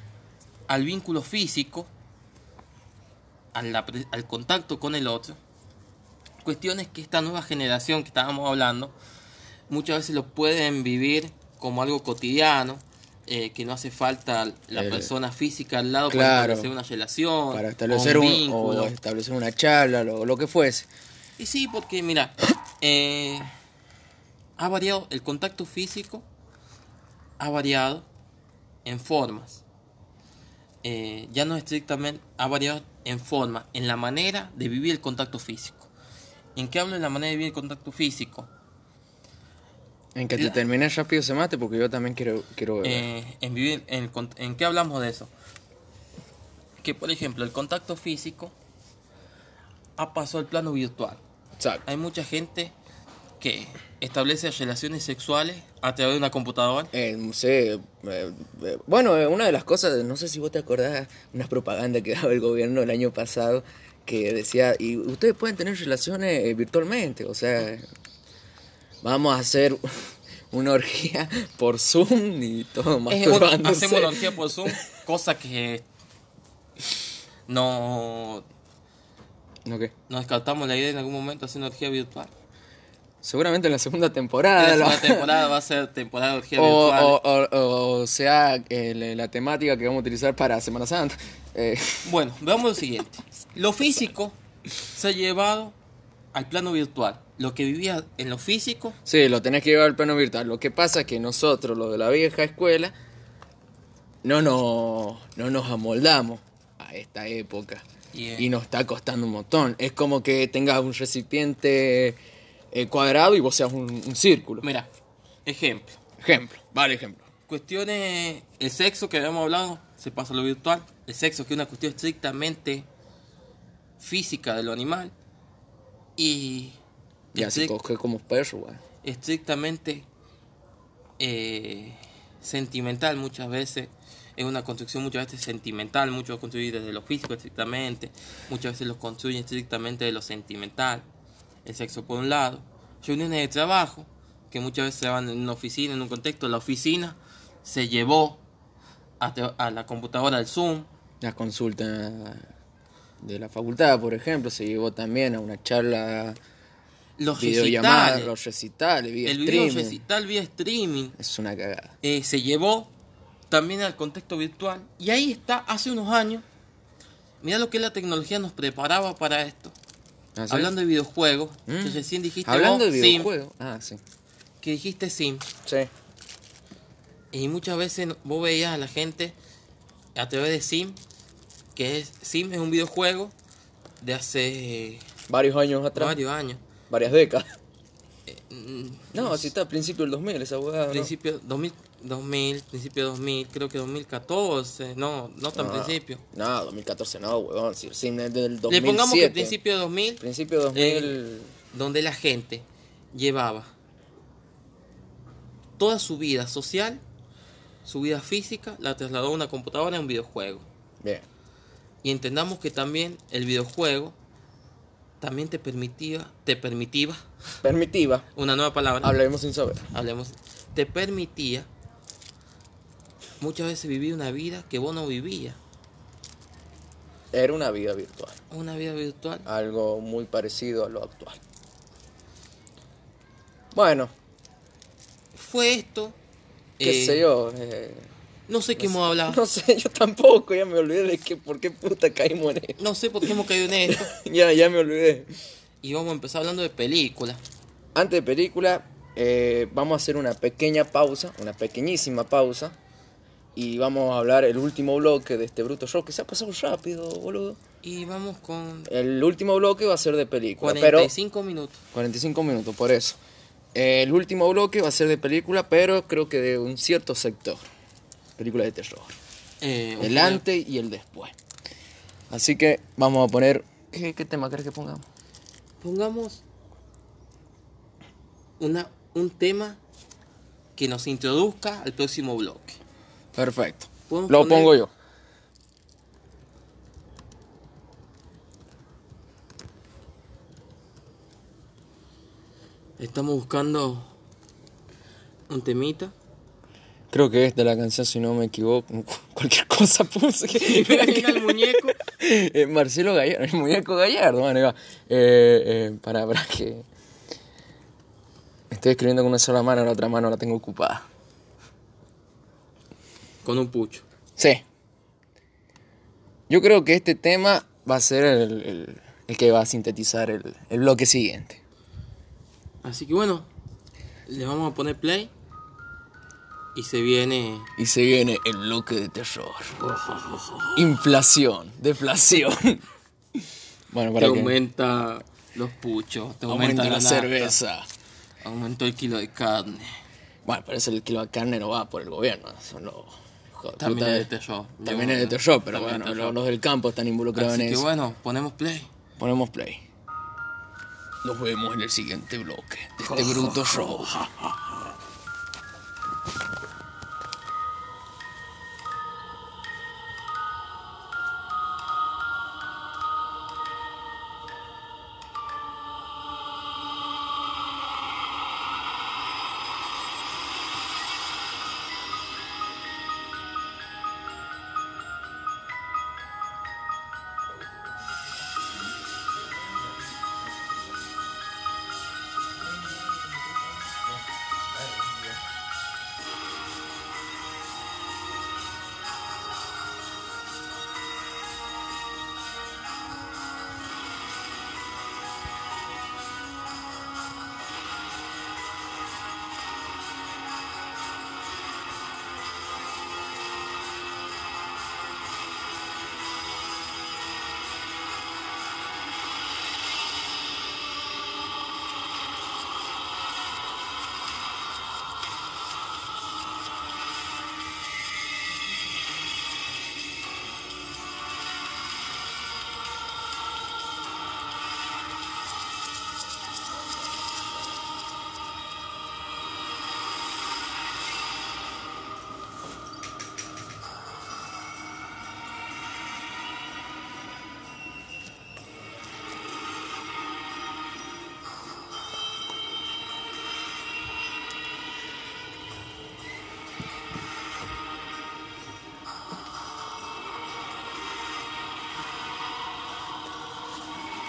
al vínculo físico, al contacto con el otro. Cuestiones que esta nueva generación que estábamos hablando muchas veces lo pueden vivir como algo cotidiano, eh, que no hace falta la El- persona física al lado Claro. para establecer una relación, Para o establecer un un, o establecer una charla, lo, lo que fuese. Y sí, porque mira, [coughs] eh, ha variado el contacto físico, ha variado en formas. Eh, ya no estrictamente, ha variado en forma, en la manera de vivir el contacto físico. ¿En qué hablo de la manera de vivir el contacto físico? En que te La- termines rápido se mate, porque yo también quiero, quiero beber. Eh, en vivir, en, ¿En qué hablamos de eso? Que por ejemplo, el contacto físico ha pasado al plano virtual. Exacto. Hay mucha gente que establece relaciones sexuales a través de una computadora. Eh, no sé, eh, eh, bueno, eh, una de las cosas, no sé si vos te acordás, una propaganda que [laughs] daba el gobierno el año pasado que decía, y ustedes pueden tener relaciones eh, virtualmente, o sea, vamos a hacer [laughs] una orgía por Zoom y todo masturbándose. hacemos la orgía por Zoom, cosa que no, ¿No qué? no descartamos la idea en algún momento de hacer una orgía virtual. Seguramente en la segunda temporada. la lo- segunda temporada va a ser temporada de orgía o, virtual. o- o- o sea, eh, la- la temática que vamos a utilizar para Semana Santa. Eh, Bueno, veamos lo siguiente. Lo físico se ha llevado al plano virtual. Lo que vivía en lo físico, Sí, lo tenés que llevar al plano virtual. Lo que pasa es que nosotros, los de la vieja escuela, no nos, no nos amoldamos a esta época. Yeah. Y nos está costando un montón. Es como que tengas un recipiente eh, cuadrado y vos seas un, un círculo. mira, ejemplo. Ejemplo, vale ejemplo. Cuestiones, el sexo que habíamos hablado se pasa a lo virtual. El sexo que es una cuestión estrictamente física de lo animal y si estric- coges como perro, weón. estrictamente eh, sentimental muchas veces. Es una construcción muchas veces sentimental, muchos construyen desde lo físico estrictamente, muchas veces lo construyen estrictamente de lo sentimental. El sexo por un lado. Reuniones de trabajo, que muchas veces se van en una oficina, en un contexto, la oficina se llevó a, a la computadora al Zoom, La consulta de la facultad, por ejemplo, se llevó también a una charla, los recitales, los recitales, vía el video streaming. recital vía streaming, Es una cagada. eh, se llevó también al contexto virtual. Y ahí está, hace unos años, mira lo que la tecnología nos preparaba para esto. ¿Ah? Hablando de videojuegos, Mm. que recién dijiste Hablando vos, de Sim, videojuegos. Ah, sí. que dijiste Sim. Sí. Y muchas veces vos veías a la gente a través de Sim, que es Sim es un videojuego de hace Varios años atrás. varios años. Varias décadas. Mm, No, así está a principios del 2000 esa hueá. ¿no? Principio 2000, 2000, principio 2000, creo que 2014, no, no tan No. principio. No, 2014 no, huevón. Si cine es del 2007. Le pongamos que principio de 2000, Principio 2000. donde la gente llevaba toda su vida social, su vida física, la trasladó a una computadora en un videojuego. Bien. Y entendamos que también el videojuego también te permitía, te permitía, Permitiva. una nueva palabra, Hablemos sin saber. hablemos, te permitía muchas veces vivir una vida que vos no vivías, Era una vida virtual. una vida virtual. Algo muy parecido a lo actual. Bueno, Fue esto, qué eh, sé yo. eh, no sé qué hemos hablado, no sé, yo tampoco. Ya me olvidé de que, por qué puta caímos en esto. no sé por qué hemos caído en esto, [laughs] ya, ya me olvidé. y vamos a empezar hablando de películas. Antes de película, eh, vamos a hacer una pequeña pausa, una pequeñísima pausa. Y vamos a hablar el último bloque de este bruto show que se ha pasado rápido, boludo. Y vamos con El último bloque va a ser de película, pero 45 minutos. 45 minutos, por eso. El último bloque va a ser de película, pero creo que de un cierto sector. Película de terror. Eh, El antes y el después. Así que vamos a poner... ¿Qué, qué tema crees que pongamos? Pongamos una, un tema que nos introduzca al próximo bloque. Perfecto. Lo poner- pongo yo. Estamos buscando un temita. Creo que es de la canción, si no me equivoco. [laughs] Cualquier cosa puse. Mira el [laughs] muñeco. Eh, Marcelo Gallardo, el muñeco Gallardo, ahí va. Eh, eh, para, para que. Estoy escribiendo con una sola mano, la otra mano la tengo ocupada. con un pucho. Sí. Yo creo que este tema va a ser el, el- el que va a sintetizar el, el bloque siguiente. Así que bueno, le vamos a poner play. Y se viene. Y se viene el bloque de terror. Inflación, deflación. [laughs] bueno, Te para que aumenta los puchos, te aumenta aumenta, la cerveza. Aumentó el kilo de carne. Bueno, pero eso el kilo de carne no va por el gobierno. Son los... También es de- de terror. También es de terror, pero bueno, terror. los del campo están involucrados Así en que eso. bueno, ponemos play. Ponemos play. Nos vemos en el siguiente bloque de este bruto show.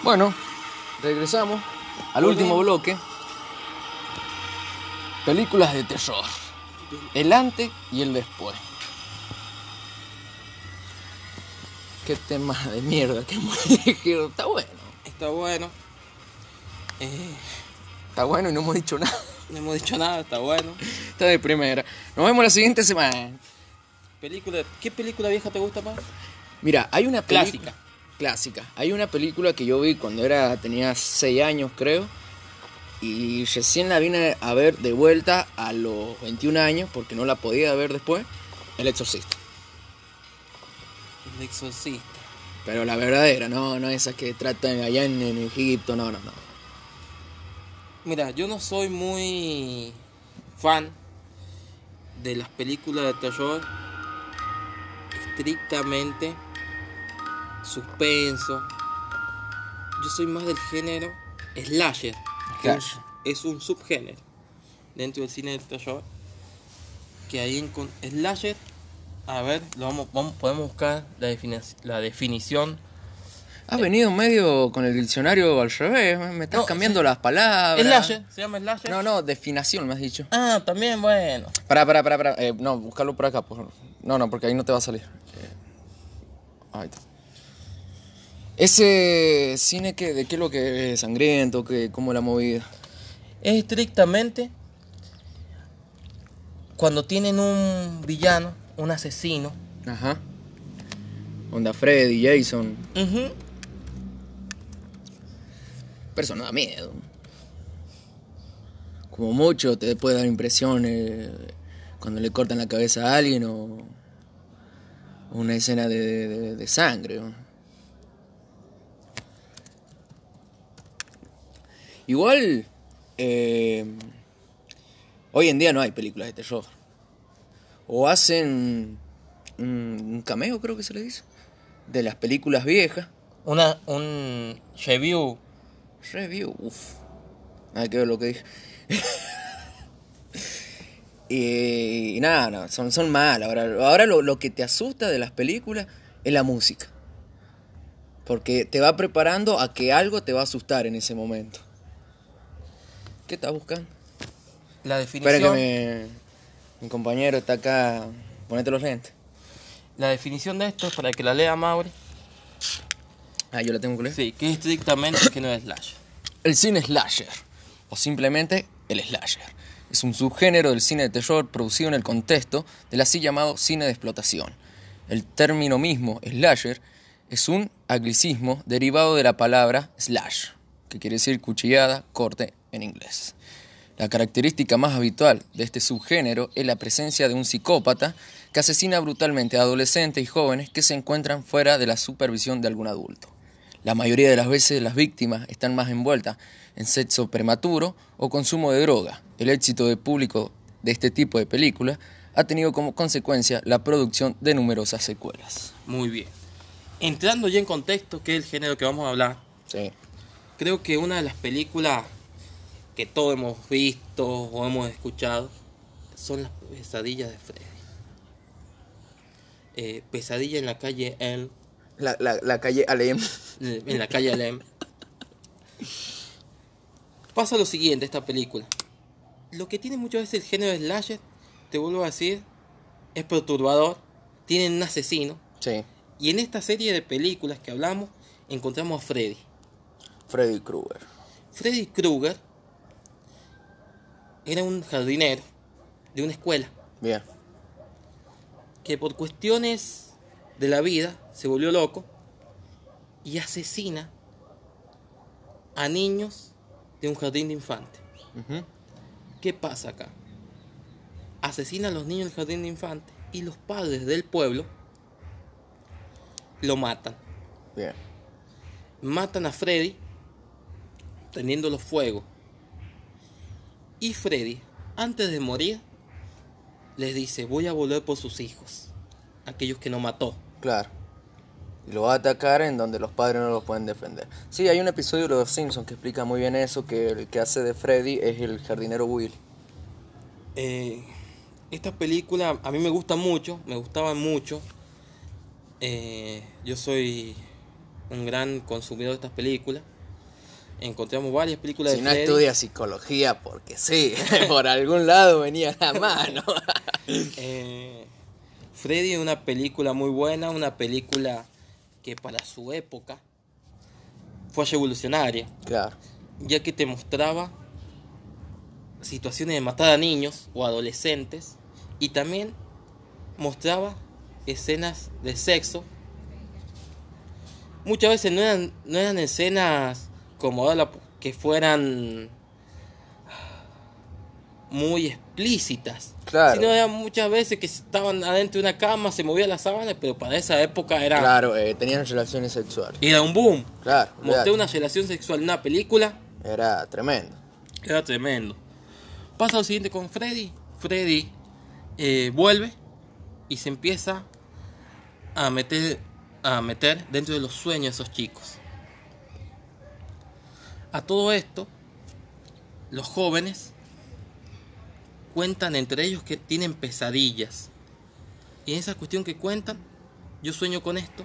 Bueno, regresamos al último Volvemos. bloque. Películas de terror. El antes y el después. Qué tema de mierda que hemos [laughs] elegido. Está bueno. Está bueno. Eh, Está bueno y no hemos dicho nada. no hemos dicho nada, está bueno. Está de primera. Nos vemos la siguiente semana. Película, ¿Qué película vieja te gusta más? Mira, hay una Clásica. Clásica. Hay una película que yo vi cuando era tenía 6 años, creo. Y recién la vine a ver de vuelta a los 21 años porque no la podía ver después. El Exorcista. El exorcista. Pero la verdadera, no, no esas que tratan allá en, en Egipto, no, no, no. Mira, yo no soy muy fan de las películas de terror estrictamente suspenso. Yo soy más del género slasher, que es- un subgénero dentro del cine de terror. Que ahí en con slasher, a ver, lo vamos, vamos podemos buscar la, defini- la definición. Has venido medio con el diccionario al revés, me estás No, cambiando las palabras. Slasher, se llama slasher. No, no, definación me has dicho. Ah, también bueno. Pará, pará, pará, pará. Eh, no, buscarlo por acá. Por... No, no, porque ahí no te va a salir. Eh, Ahí está. Ese cine, que, ¿de qué es lo que es? ¿Sangriento? ¿Qué, ¿Cómo la movida? es estrictamente cuando tienen un villano, un asesino. Ajá. Onda Freddy, Jason. Pero eso no da miedo. Como mucho te puede dar impresión eh, cuando le cortan la cabeza a alguien o una escena de, de- de sangre. ¿no? Igual, eh, hoy en día no hay películas de terror. O hacen un, cameo, creo que se le dice, de las películas viejas. Una, un review. Review, uff. Nada que ver lo que dije. [laughs] y, y nada, no, son, son malas. Ahora, ahora lo, lo que te asusta de las películas es la música. Porque te va preparando a que algo te va a asustar en ese momento. ¿Qué estás buscando? La Espera definición. que mi, mi compañero está acá Ponete los lentes. La definición de esto es para que la lea Mauri. Ah, yo la tengo que leer. Sí, que es estrictamente que no es slash. El cine slasher, o simplemente el slasher, es un subgénero del cine de terror producido en el contexto del así llamado cine de explotación. El término mismo, slasher, es un anglicismo derivado de la palabra slash, que quiere decir cuchillada, corte en inglés. La característica más habitual de este subgénero es la presencia de un psicópata que asesina brutalmente a adolescentes y jóvenes que se encuentran fuera de la supervisión de algún adulto. La mayoría de las veces las víctimas están más envueltas en sexo prematuro o consumo de droga. El éxito de público de este tipo de películas ha tenido como consecuencia la producción de numerosas secuelas. Muy bien. Entrando ya en contexto, que es el género que vamos a hablar, Sí. creo que una de las películas que todos hemos visto o hemos escuchado son las pesadillas de Freddy. Eh, pesadilla en la calle El, La, la, la calle Alem. en la calle Alem. Pasa lo siguiente esta película. Lo que tiene muchas veces el género de slasher, te vuelvo a decir, es perturbador. Tienen un asesino. Sí. Y en esta serie de películas que hablamos, encontramos a Freddy. Freddy Krueger. Freddy Krueger era un jardinero de una escuela Bien. que por cuestiones de la vida se volvió loco y asesina a niños de un jardín de infantes. ¿Qué pasa acá? Asesina a los niños del jardín de infantes y los padres del pueblo lo matan. Bien. Matan a Freddy teniéndolo fuego. Y Freddy, antes de morir, les dice, voy a volver por sus hijos, aquellos que no mató. Claro. Y lo va a atacar en donde los padres no los pueden defender. Sí, hay un episodio de Los Simpsons que explica muy bien eso, que el que hace de Freddy es el jardinero Will. Eh, esta película a mí me gusta mucho, me gustaba mucho. Eh, yo soy un gran consumidor de estas películas. Encontramos varias películas Si de no Freddy. estudia psicología, porque sí, [laughs] por algún lado venía la [laughs] mano. Eh, Freddy es una película muy buena, una película que para su época fue revolucionaria, claro. ya que te mostraba situaciones de matar a niños o adolescentes y también mostraba escenas de sexo. Muchas veces no eran, no eran escenas como ahora que fueran muy explícitas. Claro. Sino eran muchas veces que estaban adentro de una cama, se movía la sábana, pero para esa época era, Claro, eh, tenían relaciones sexuales. era un boom. Claro. Mostré una relación sexual en una película, Era tremendo. era tremendo. Pasa lo siguiente con Freddy. Freddy eh, vuelve y se empieza a meter, a meter dentro de los sueños de esos chicos. A todo esto, los jóvenes cuentan entre ellos que tienen pesadillas. Y en esa cuestión que cuentan, yo sueño con esto.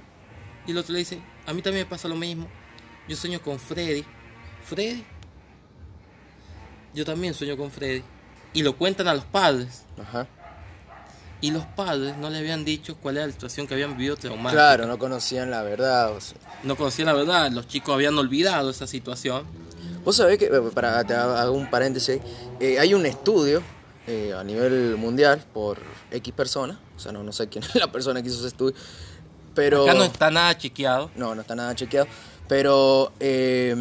Y el otro le dice, a mí también me pasa lo mismo. Yo sueño con Freddy. ¿Freddy? Yo también sueño con Freddy. Y lo cuentan a los padres. Ajá. Y los padres no le habían dicho cuál era la situación que habían vivido traumática. Claro, no conocían la verdad. o sea. No conocían la verdad. Los chicos habían olvidado esa situación. Vos sabés que, eh, para te hago un paréntesis, eh, hay un estudio eh, a nivel mundial por X personas, o sea, no, no sé quién es [laughs] la persona que hizo ese estudio, pero... Acá no está nada chequeado. No, no está nada chequeado. Pero, eh,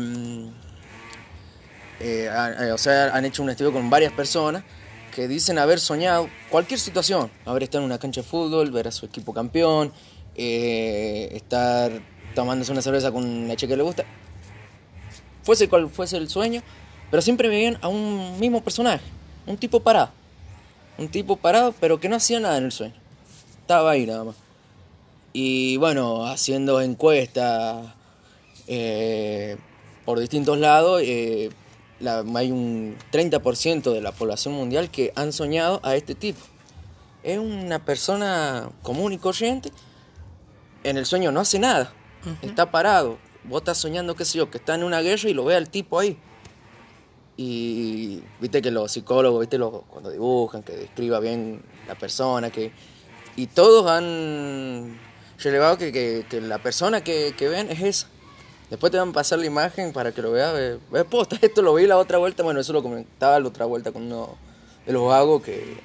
eh, o sea, han hecho un estudio con varias personas que dicen haber soñado cualquier situación. Haber estado en una cancha de fútbol, ver a su equipo campeón, estar tomándose una cerveza con la chica que le gusta. Fuese cual fuese el sueño, pero siempre veían a un mismo personaje, un tipo parado. Un tipo parado, pero que no hacía nada en el sueño. Estaba ahí nada más. Y bueno, haciendo encuestas eh, por distintos lados, eh, la- hay un 30% de la población mundial que han soñado a este tipo. Es una persona común y corriente. En el sueño no hace nada. Está parado. Vos estás soñando, qué sé yo, que está en una guerra y lo ve al tipo ahí. Y viste que los psicólogos, viste, lo- cuando dibujan, que describa bien la persona, que Y todos han relevado que, que- que la persona que, que ven es esa. Después te van a pasar la imagen para que lo veas. Ve, ve, posta, [laughs] esto lo vi la otra vuelta. Bueno, eso lo comentaba la otra vuelta con uno de los vagos que.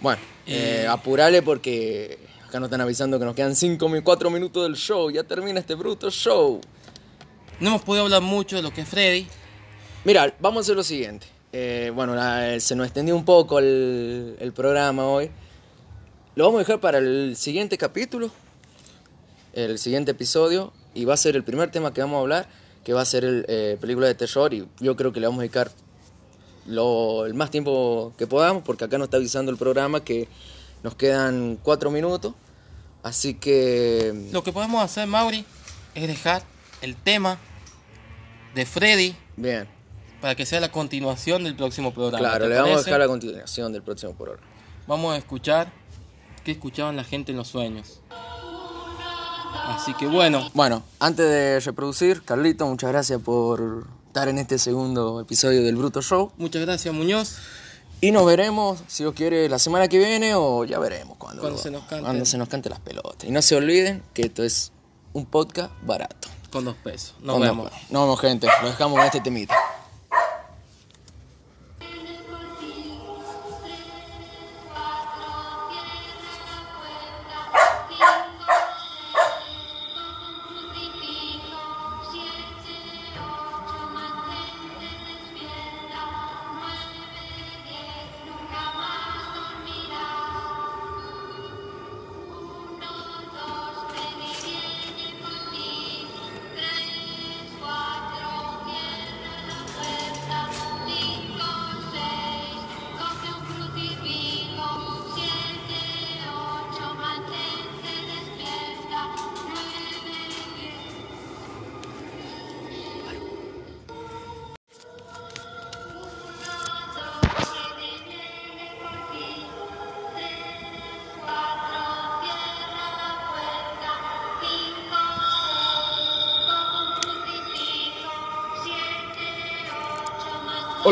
Bueno, eh, apurale porque acá nos están avisando que nos quedan 5 4 minutos del show. Ya termina este bruto show. No hemos podido hablar mucho de lo que es Freddy. Mira, vamos a hacer lo siguiente. Eh, bueno, la- se nos extendió un poco el, el programa hoy. Lo vamos a dejar para el siguiente capítulo, el siguiente episodio, y va a ser el primer tema que vamos a hablar, que va a ser el eh, película de terror, y yo creo que le vamos a dedicar lo, el más tiempo que podamos, porque acá nos está avisando el programa que nos quedan cuatro minutos, así que... Lo que podemos hacer, Mauri, es dejar el tema de Freddy Bien, para que sea la continuación del próximo programa. claro, ¿te le vamos a dejar la continuación del próximo programa. Vamos a escuchar qué escuchaban la gente en los sueños. Así que bueno, Bueno, antes de reproducir, Carlito, muchas gracias por estar en este segundo episodio del Bruto Show. muchas gracias Muñoz. Y nos veremos, si Dios quiere, la semana que viene o ya veremos cuando, Cuando se nos cante. cuando se nos cante las pelotas. Y no se olviden que esto es un podcast barato. Con dos pesos. Nos Nos vemos. Nos vemos, gente. Lo dejamos con este temita.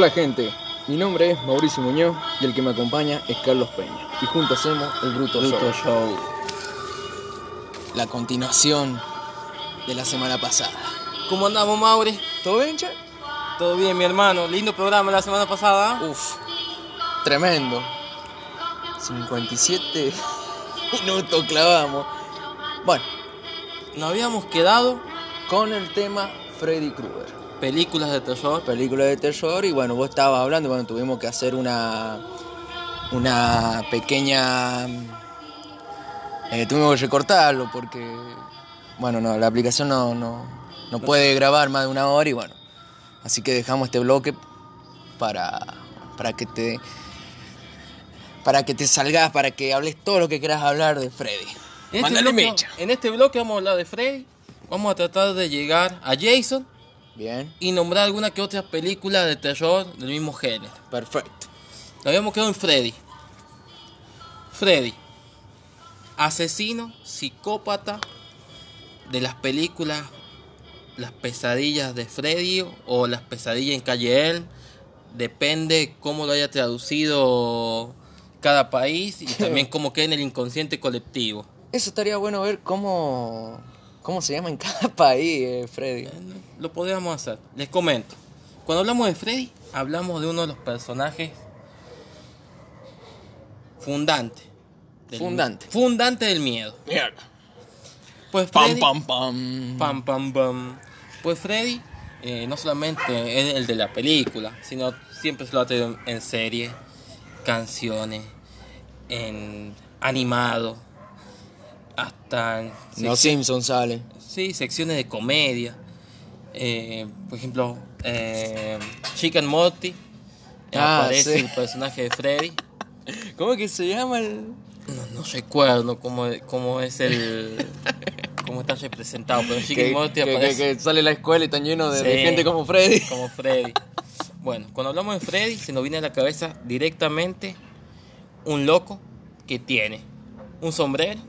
Hola gente, mi nombre es Mauricio Muñoz y el que me acompaña es Carlos Peña. Y juntos hacemos el Bruto, Bruto Show. Show. La continuación de la semana pasada. ¿Cómo andamos, Mauri? ¿Todo bien, che? Todo bien, mi hermano. Lindo programa la semana pasada. Uf, tremendo. 57 [laughs] minutos clavamos. Bueno, Nos habíamos quedado con el tema Freddy Krueger. Películas de terror. Película de terror y bueno, vos estabas hablando, bueno, tuvimos que hacer una una pequeña eh, tuvimos que recortarlo porque bueno, no, la aplicación no, no, no puede grabar más de una hora y bueno, así que dejamos este bloque para para que te para que te salgas, para que hables todo lo que quieras hablar de Freddy. En este, bloque, en este bloque vamos a hablar de Freddy. Vamos a tratar de llegar a Jason Bien, y nombrar alguna que otra película de terror del mismo género. perfecto. Nos habíamos quedado en Freddy. Freddy. Asesino, psicópata de las películas Las pesadillas de Freddy o Las pesadillas en Calle Elm. Depende cómo lo haya traducido cada país y también [laughs] cómo queda en el inconsciente colectivo. Eso estaría bueno ver cómo cómo se llama en [laughs] cada país, eh, Freddy. Lo podríamos hacer. Les comento. Cuando hablamos de Freddy, hablamos de uno de los personajes fundante. del- Fundante. Fundante del miedo. Mierda. Pues Pam, Freddy, pam, pam. pam, pam, pam. Pues Freddy, eh, no solamente es el de la película, sino siempre se lo ha tenido en serie, canciones, en animado, hasta en Los Simpsons sale. Sí, secciones de comedia. Eh, por ejemplo, eh, Chicken Morty. Ah, aparece sí. el personaje de Freddy. [laughs] ¿Cómo es que se llama el...? No, no recuerdo cómo, cómo es el. cómo está representado, pero en Chicken Morty que- aparece que sale la escuela y están llenos de, gente como Freddy. como Freddy. Bueno, cuando hablamos de Freddy, se nos viene a la cabeza directamente un loco que tiene un sombrero,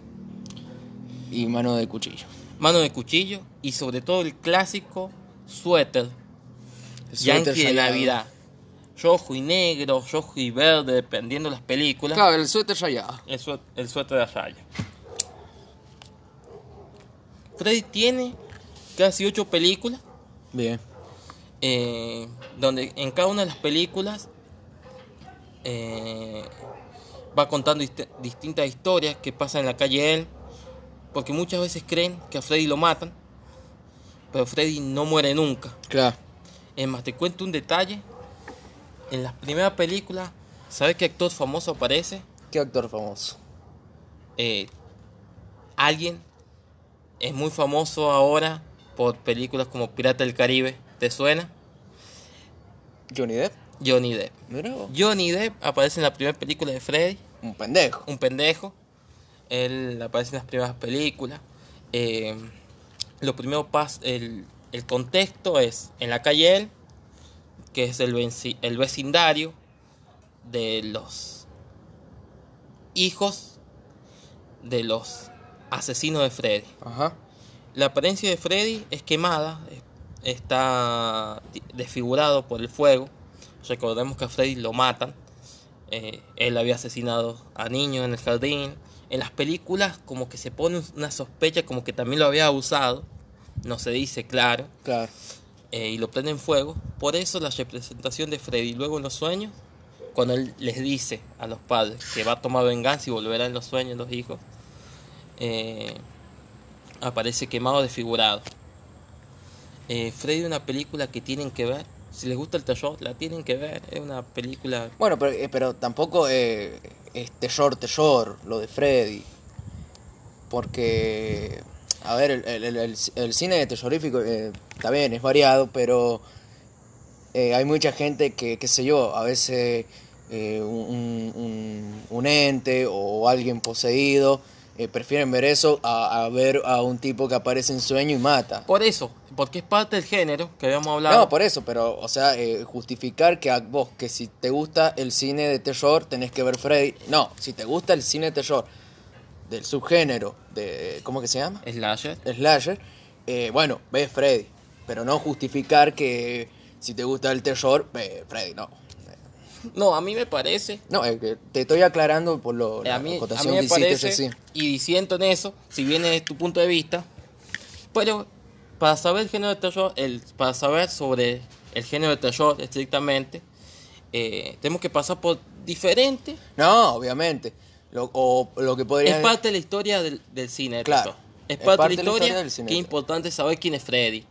Y mano de cuchillo. mano de cuchillo y sobre todo el clásico suéter El suéter Yankee de. Navidad. rojo y negro, rojo y verde, dependiendo de las películas. Claro, el suéter rayado. El, sué- el suéter de raya. Freddy tiene casi ocho películas, Bien. eh, donde en cada una de las películas eh, va contando dist- distintas historias que pasan en la calle él, porque muchas veces creen que a Freddy lo matan, pero Freddy no muere nunca. Claro. Es más, te cuento un detalle. En las primeras películas, ¿sabes qué actor famoso aparece? ¿Qué actor famoso? Eh, alguien es muy famoso ahora por películas como Pirata del Caribe. ¿Te suena? Johnny Depp. Johnny Depp. Mira. Johnny Depp aparece en la primera película de Freddy, Un pendejo. un pendejo. Él aparece en las primeras películas. Eh, lo primero pas el, el contexto es en la calle él, que es el, el vecindario de los hijos de los asesinos de Freddy. Ajá. La apariencia de Freddy es quemada, es- está desfigurado por el fuego. Recordemos que a Freddy lo matan. Eh, él había asesinado a niños en el jardín. En las películas como que se pone una sospecha como que también lo había abusado. No se dice claro. Claro. eh, y lo prende en fuego. Por eso la representación de Freddy luego en los sueños, cuando él les dice a los padres que va a tomar venganza y volverá en los sueños los hijos, eh, aparece quemado, desfigurado. Eh, Freddy es una película que tienen que ver. Si les gusta el terror, la tienen que ver. Es una película... Bueno, pero, eh, pero tampoco eh, es terror, terror, lo de Freddy. Porque, a ver, el, el- el- cine terrorífico eh, está bien, es variado, pero eh, hay mucha gente que, qué sé yo, a veces eh, un- un ente o alguien poseído eh, prefieren ver eso a, a ver a un tipo que aparece en sueño y mata. Por eso, porque es parte del género que habíamos hablado. No, por eso, pero, o sea, eh, justificar que a vos, que si te gusta el cine de terror, tenés que ver Freddy. No, si te gusta el cine de terror del subgénero de, ¿cómo que se llama? Slasher. Slasher, eh, bueno, ves Freddy. Pero no justificar que si te gusta el terror, ve Freddy, no. No, a mí me parece No, es que te estoy aclarando por lo, Eh, la a mí, a me parece, y diciendo en eso, si bien es tu punto de vista, pero para saber el género de terror, el, para saber sobre el género de terror estrictamente, eh, tenemos que pasar por diferentes. No, obviamente. Lo, o lo que podría... Es parte de la historia del, del cine de Claro. Es Es parte, de la historia, del cine que de es terror. importante saber quién es Freddy.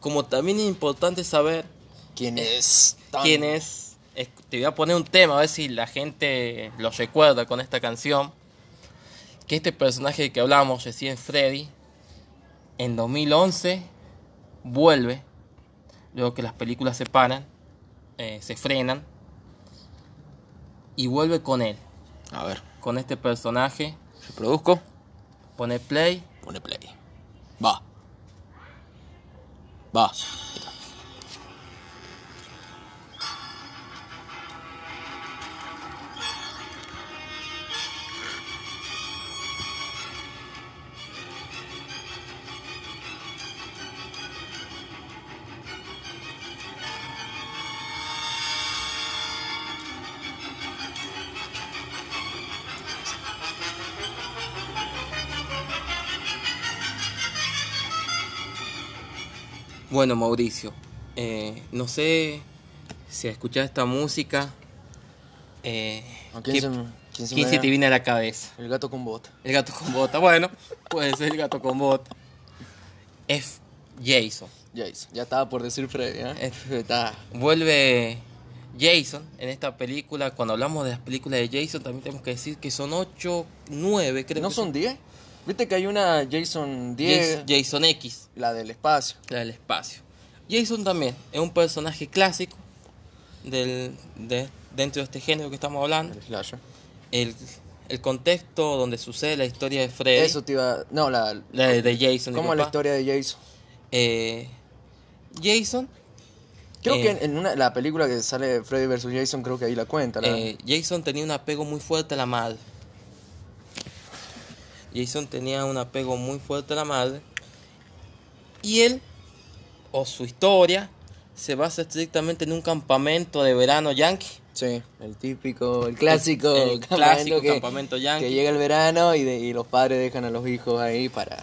Como también es importante saber ¿Quién es? Tan- quién es. Te voy a poner un tema, a ver si la gente lo recuerda con esta canción. Que este personaje que hablamos recién, Freddy, en 2011 vuelve, luego que las películas se paran, eh, se frenan, y vuelve con él, A ver, con este personaje, reproduzco. pone play. Pone play. Va. Va. Bueno, Mauricio, eh, no sé si escuchar esta música, eh, ¿A ¿qué- quién se, quién se quién te viene a la cabeza? El gato con bota. El gato con bota. Bueno, puede ser el gato con bota. Es Jason. Jason. Ya estaba por decir Freddy, ¿eh? [laughs] Está. Vuelve Jason en esta película. Cuando hablamos de las películas de Jason, también tenemos que decir que son 8, 9, creo ¿No que son 10? Viste que hay una Jason 10, Jason, X, la del espacio. la del espacio. Jason también es un personaje clásico del, de, dentro de este género que estamos hablando. El slasher. El, el contexto donde sucede la historia de Freddy, Eso te iba. No, la. la de, de Jason. ¿Cómo la historia de Jason? Eh, Jason Creo Eh. que en, en una, la película que sale Freddy vs. Jason, creo que ahí la cuenta. la- Eh, Jason tenía un apego muy fuerte a la madre. Jason tenía un apego muy fuerte a la madre. Y él, o su historia, se basa estrictamente en un campamento de verano yankee. Sí, el típico, el clásico, El campamento clásico que, campamento yankee. que llega el verano y, de- y los padres dejan a los hijos ahí para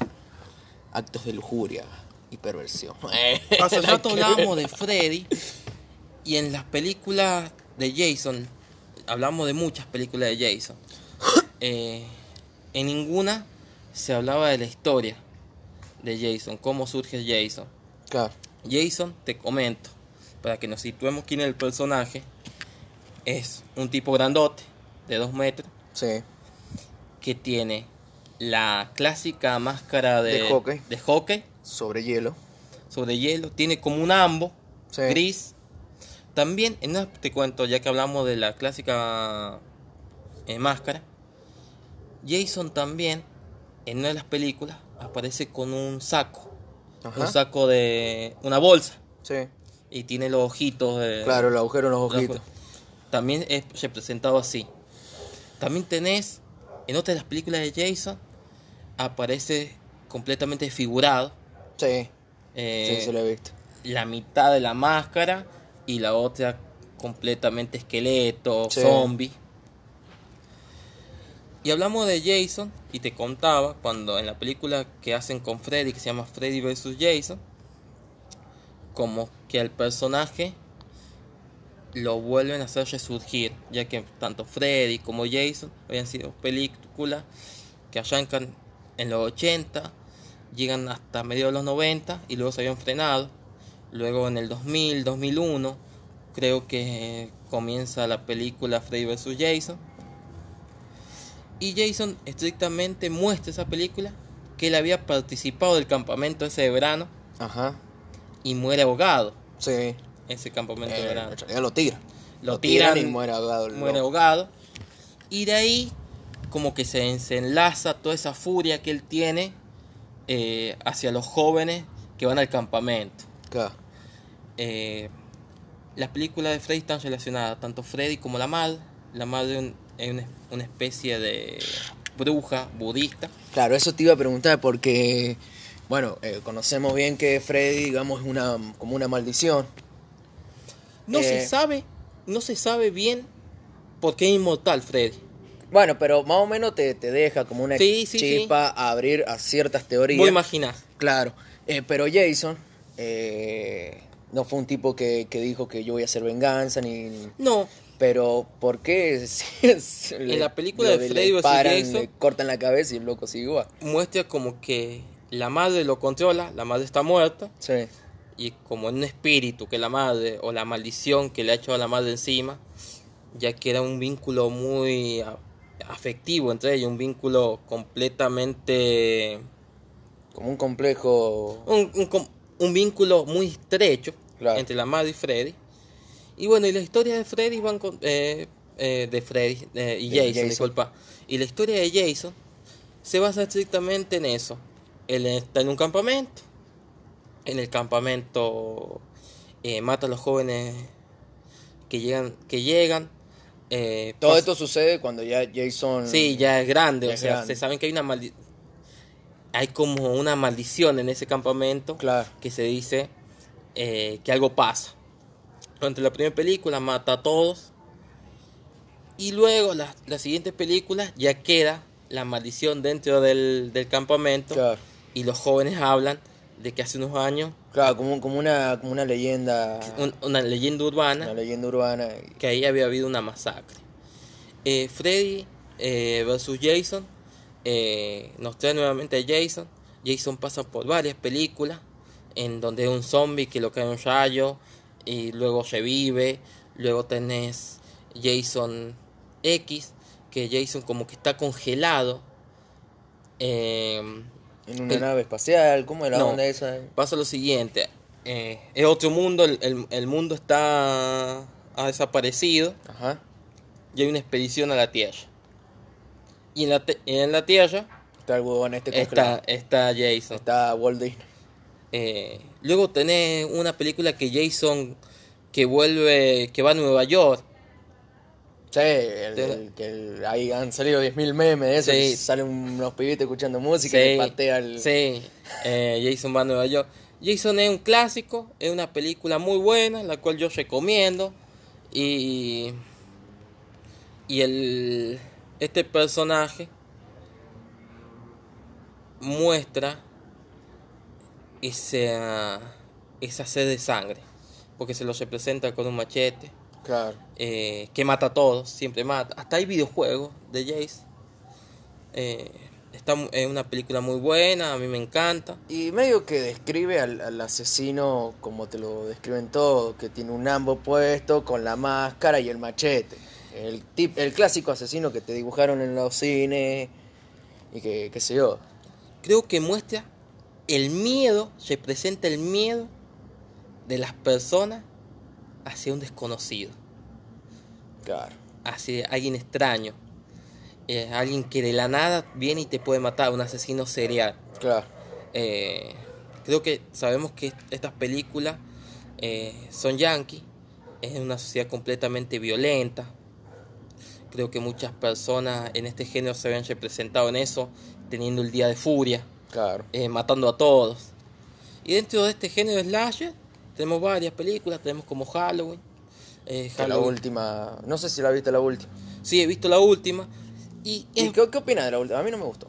actos de lujuria y perversión. [laughs] Hace rato hablábamos de Freddy y en las películas de Jason, hablamos de muchas películas de Jason. [laughs] Eh, en ninguna se hablaba de la historia de Jason, cómo surge Jason. Claro, Jason, te comento, para que nos situemos quién es el personaje, es un tipo grandote de 2 metros sí, que tiene la clásica máscara de, De hockey. de hockey sobre hielo. sobre hielo, tiene como un ambo Sí. gris. También, en te cuento, ya que hablamos de la clásica eh, máscara, Jason también, en una de las películas, aparece con un saco, Ajá. un saco de una bolsa, Sí, y tiene los ojitos de... claro, el agujero en los ojitos. También es representado así. También tenés, en otra de las películas de Jason, aparece completamente figurado. Sí, eh, sí, se lo he visto. la mitad de la máscara y la otra completamente esqueleto, Sí. zombie. Y hablamos de Jason y te contaba cuando en la película que hacen con Freddy, que se llama Freddy vs. Jason, como que al personaje lo vuelven a hacer resurgir, ya que tanto Freddy como Jason habían sido películas que arrancan en los 80, llegan hasta mediados de los 90 y luego se habían frenado. Luego en el 2000, 2001, creo que comienza la película Freddy vs. Jason. Y Jason estrictamente muestra esa película que él había participado del campamento ese de verano Ajá, y muere ahogado sí. ese campamento de Eh, verano. en lo tiran. Lo tiran tiran, y muere ahogado. muere ahogado. Y de ahí como que se desenlaza toda esa furia que él tiene eh, hacia los jóvenes que van al campamento. Claro. Eh, las películas de Freddy están relacionadas, tanto Freddy como la madre. La madre es una, especie de bruja budista. Claro, eso te iba a preguntar porque, bueno, eh, conocemos bien que Freddy, digamos, es una, como una maldición. No Eh. se sabe, no se sabe bien por qué es inmortal Freddy. Bueno, pero más o menos te, te deja como una Sí, sí, chispa a abrir a ciertas teorías. Vos imaginás. Claro, eh, pero Jason eh, no fue un tipo que, que dijo que yo voy a hacer venganza, ni- No, pero ¿por qué? [laughs] Si le- la película le- de le Freddy paran, Jason- le cortan la cabeza y el loco sigue igual. muestra como que la madre lo controla, la madre está muerta. Sí, y como en un espíritu que la madre o la maldición que le ha hecho a la madre encima, ya que era un vínculo muy afectivo entre ellos, un vínculo completamente como un complejo. un, un vínculo muy estrecho Claro. entre la madre y Freddy. Y bueno, y la historia de Freddy van con- eh, eh, de Freddy eh, y Jason, Jason. disculpa. Y la historia de Jason se basa estrictamente en eso. Él está en un campamento. En el campamento eh, mata a los jóvenes que llegan, que llegan. eh, Todo pasa- esto sucede cuando ya Jason. Sí, ya es grande, Ya o es sea, grande. se saben que hay una maldi- hay como una maldición en ese campamento Claro. que se dice eh, que algo pasa. Durante la primera película mata a todos y luego las las siguientes películas ya queda la maldición dentro del, del campamento Claro, y los jóvenes hablan de que hace unos años claro como, como, una, como una leyenda. un- una leyenda urbana Una leyenda urbana. que ahí había habido una masacre. Eh, Freddy eh, versus Jason eh, nos trae nuevamente a Jason. Jason pasa por varias películas en donde es un zombie que lo cae un rayo y luego revive. Luego tenés Jason X, que Jason como que está congelado. Eh, En una El- nave espacial. ¿Cómo era la No. onda esa? pasa lo siguiente. eh, es otro mundo, el, el- el mundo está ha desaparecido. Ajá. y hay una expedición a la Tierra. Y en la, en la Tierra Está el huevón este está, está Jason. Está Walt Disney. Eh, luego tenés una película que Jason que vuelve, que va a Nueva York Sí, el, que ahí han salido 10.000 memes de eso. Sí. Salen unos pibitos escuchando música y Sí, patea el. sí, eh, Jason va a Nueva York. Jason es un clásico, es una película muy buena, la cual yo recomiendo. Y, y el, este personaje muestra esa, esa sed de sangre, porque se lo representa con un machete, Claro. eh, que mata a todos, siempre mata. Hasta hay videojuegos de Jace. Eh, está es una película muy buena, a mí me encanta. Y medio que describe al, al asesino como te lo describen todos, que tiene un ambo puesto con la máscara y el machete. El, tip, el clásico asesino que te dibujaron en los cines y que, qué sé yo. Creo que muestra el miedo, se presenta el miedo de las personas hacia un desconocido, Claro. hacia alguien extraño, eh, alguien que de la nada viene y te puede matar, un asesino serial. Claro. Eh, creo que sabemos que estas películas eh, son yankees, es una sociedad completamente violenta. Creo que muchas personas en este género se habían representado en eso, teniendo el día de furia, Claro. eh, matando a todos. Y dentro de este género slasher tenemos varias películas, tenemos como Halloween. eh, la última. No sé si la viste la última. Sí, he visto la última. Y, ¿Y es- qué, qué opinas de la última? A mí no me gustó.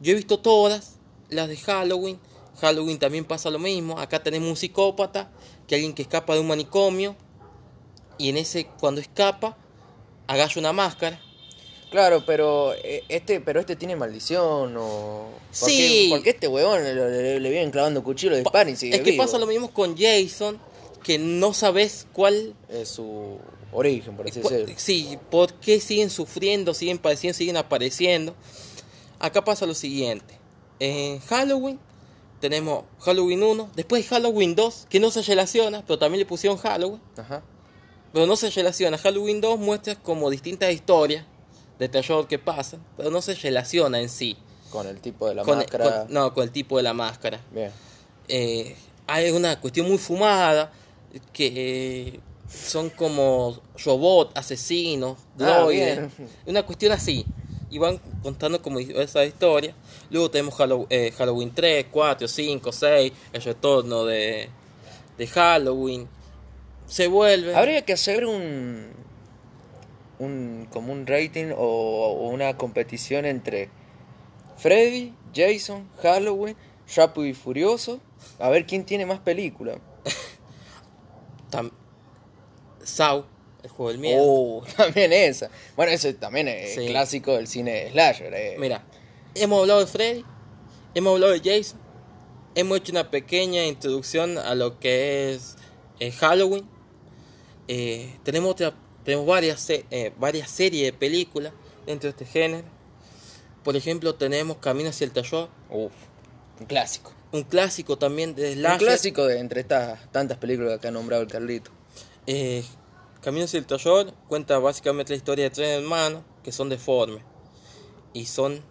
Yo he visto todas las de Halloween. Halloween también pasa lo mismo. Acá tenemos un psicópata, que alguien que escapa de un manicomio. Y en ese, cuando escapa, agacha una máscara. Claro, pero eh, este, pero este tiene maldición o. ¿Por Sí. qué, porque este huevón le, le- le vienen clavando cuchillo, disparan y sigue es que vivo? pasa lo mismo con Jason, que no sabes cuál. Es su origen, por así decirlo. sí, por qué siguen sufriendo, siguen padeciendo, siguen apareciendo. Acá pasa lo siguiente. En Halloween tenemos Halloween 1, después Halloween 2, que no se relaciona, pero también le pusieron Halloween. Ajá. Pero no se relaciona. Halloween 2 muestra como distintas historias de terror que pasan, pero no se relaciona en sí. Con el tipo de la con, máscara. con- no, con el tipo de la máscara. Bien. Eh, hay una cuestión muy fumada que eh, son como robots, asesinos, Ah, droides. una cuestión así. Y van contando como esa historia. Luego tenemos Hallow- eh, Halloween 3, 4, 5, 6, el retorno de, de Halloween. Se vuelve. Habría que hacer un. Un como un rating o, o una competición entre Freddy, Jason, Halloween, Rápido y Furioso. A ver quién tiene más películas. [laughs] Tam- Saw, el juego del miedo. Oh, [laughs] también esa. Bueno, ese también es Sí. clásico del cine slasher. eh. Mira, hemos hablado de Freddy, hemos hablado de Jason, hemos hecho una pequeña introducción a lo que es eh, Halloween. Eh, tenemos otra, tenemos varias, eh, varias series de películas dentro de este género. Por ejemplo, tenemos Camino hacia el terror, Uf, un clásico. un clásico también de Un slasher. clásico de entre estas tantas películas que ha nombrado el Carlito. Eh, Camino hacia el terror cuenta básicamente la historia de tres hermanos que son deformes y son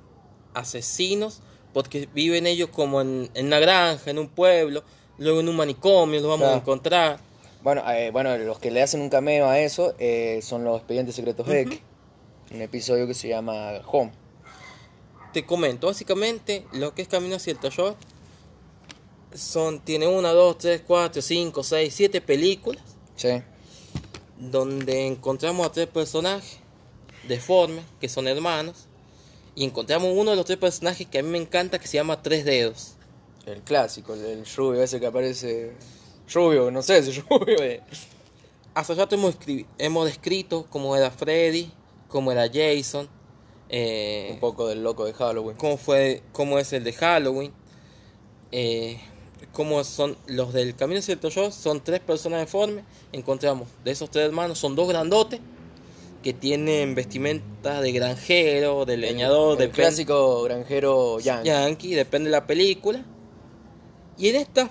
asesinos porque viven ellos como en, en una granja, en un pueblo, luego en un manicomio, los vamos a encontrar. Bueno, eh, bueno, los que le hacen un cameo a eso eh, son los expedientes secretos X. Un episodio que se llama Home. Te comento, básicamente lo que es Camino hacia el terror son, tiene una, dos, tres, cuatro, cinco, seis, siete películas Sí. donde encontramos a tres personajes deformes, que son hermanos, y encontramos uno de los tres personajes que a mí me encanta, que se llama Tres Dedos. El clásico, el, el rubio ese que aparece. Rubio, no sé si es rubio. eh. Hasta ya hemos, escri- hemos descrito cómo era Freddy, cómo era Jason, eh, Un poco del loco de Halloween. cómo, fue, cómo es el de Halloween, eh, cómo son los del Camino el Terror, son tres personas deformes, encontramos de esos tres hermanos, son dos grandotes, que tienen vestimenta de granjero, de leñador, el de clásico granjero yankee. yankee, depende de la película. Y en estas,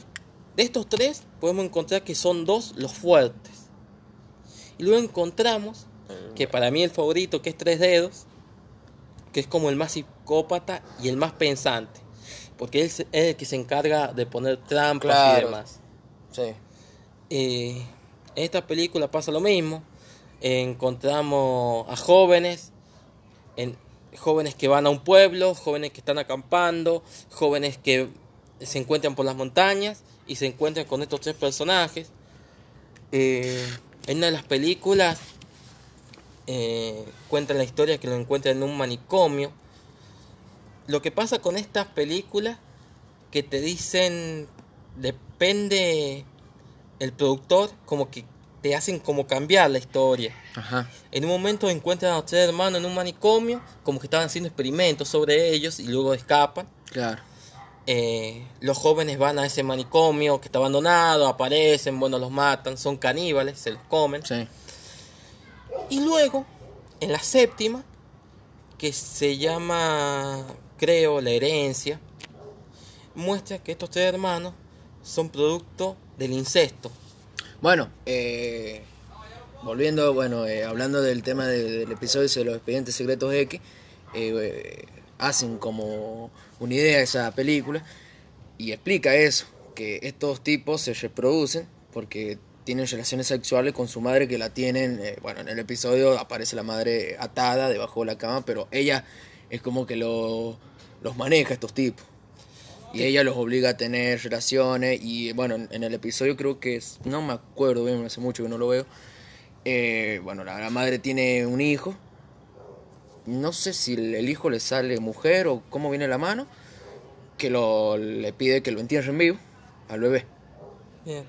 de estos tres, podemos encontrar que son dos los fuertes. Y luego encontramos que para mí el favorito, que es Tres Dedos, que es como el más psicópata y el más pensante. Porque él es el que se encarga de poner trampas y demás. Sí. Eh, en esta película pasa lo mismo. encontramos a jóvenes, en, jóvenes que van a un pueblo, jóvenes que están acampando, jóvenes que se encuentran por las montañas y se encuentran con estos tres personajes. Eh, en una de las películas eh, cuentan la historia que lo encuentran en un manicomio. Lo que pasa con estas películas que te dicen depende el productor como que te hacen como cambiar la historia. Ajá. En un momento encuentran a los tres hermanos en un manicomio, como que estaban haciendo experimentos sobre ellos y luego escapan. Claro. Eh, los jóvenes van a ese manicomio que está abandonado, aparecen, bueno, los matan, son caníbales, se los comen. Sí. Y luego, en la séptima, que se llama, creo, la herencia, muestra que estos tres hermanos son producto del incesto. Bueno, eh, volviendo, bueno, eh, hablando del tema de- del episodio de los expedientes secretos X, eh, hacen como una idea esa película y explica eso, que estos tipos se reproducen porque tienen relaciones sexuales con su madre que la tienen, eh, bueno, en el episodio aparece la madre atada debajo de la cama, pero ella es como que lo- los maneja estos tipos. Y ella los obliga a tener relaciones. Y bueno, en, en el episodio creo que es. No me acuerdo bien, hace mucho que no lo veo. eh, bueno, la, la madre tiene un hijo. No sé si el, hijo le sale mujer o cómo viene la mano. Que lo, le pide que lo entierren vivo al bebé. Bien.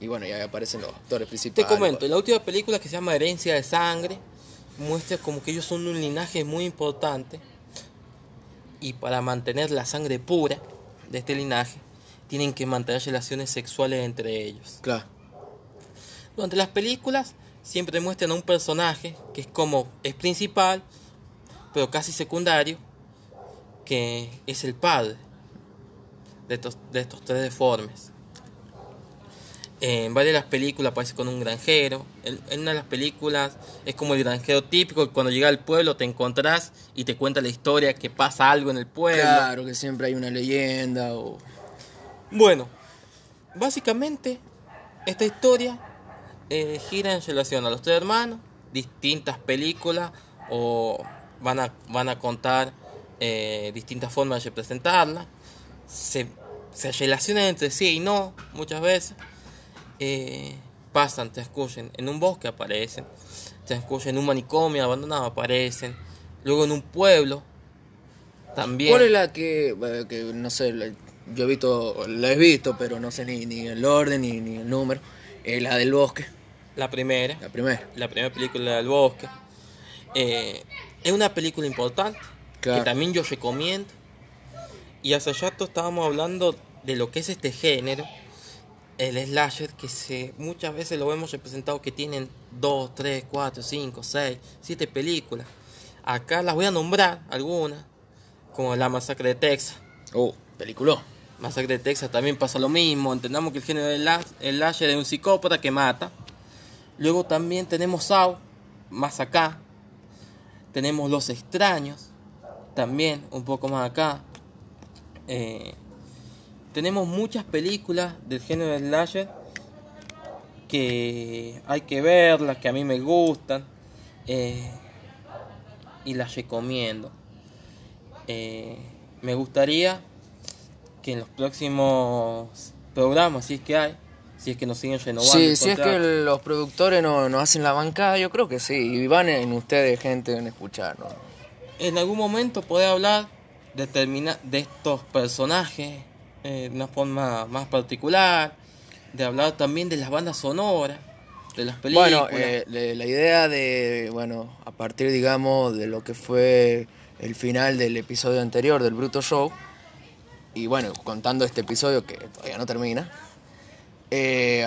Y bueno, ya aparecen los actores Te principales. comento, en la última película que se llama Herencia de Sangre, muestra como que ellos son un linaje muy importante y para mantener la sangre pura de este linaje, tienen que mantener relaciones sexuales entre ellos. Claro. Durante las películas siempre muestran a un personaje que es como es principal, pero casi secundario, que es el padre de estos, de estos tres deformes. En varias de las películas aparece con un granjero. En, en una de las películas es como el granjero típico que cuando llega al pueblo te encontrás y te cuenta la historia que pasa algo en el pueblo. Claro, que siempre hay una leyenda o. Bueno, básicamente esta historia eh, gira en relación a los tres hermanos, distintas películas o van a, van a contar eh, distintas formas de representarla. Se, se relacionan entre sí y no, muchas veces. Eh, pasan, transcurren en un bosque, aparecen. Transcurren en un manicomio abandonado, aparecen. Luego en un pueblo, también. ¿Cuál es la que, eh, que no sé, yo he visto, la he visto, pero no sé ni, ni el orden ni, ni el número? La del bosque, La primera. la primera. la primera película del bosque. Eh, es una película importante Claro. que también yo recomiendo. Y hace rato estábamos hablando de lo que es este género, el slasher, que se, muchas veces lo hemos representado que tienen 2, 3, 4, 5, 6, 7 películas. Acá las voy a nombrar algunas, como La Masacre de Texas. Oh, película. Masacre de Texas también pasa lo mismo. Entendamos que el género del las- el slasher es un psicópata que mata. Luego también tenemos Saw, más acá. Tenemos Los Extraños, también un poco más acá. Eh, tenemos muchas películas del género del slasher que hay que verlas, que a mí me gustan. eh, y las recomiendo. Eh, me gustaría que en los próximos programas, si es que hay, si es que nos siguen renovando. Sí, si es que los productores no, no hacen la bancada, yo creo que sí. Y van en ustedes, gente, en escuchar, ¿no? en algún momento poder hablar de, de estos personajes eh, de una forma más particular, de hablar también de las bandas sonoras, de las películas. Bueno, eh, la idea de, bueno, a partir, digamos, de lo que fue el final del episodio anterior del Bruto Show, y bueno, contando este episodio que todavía no termina, eh,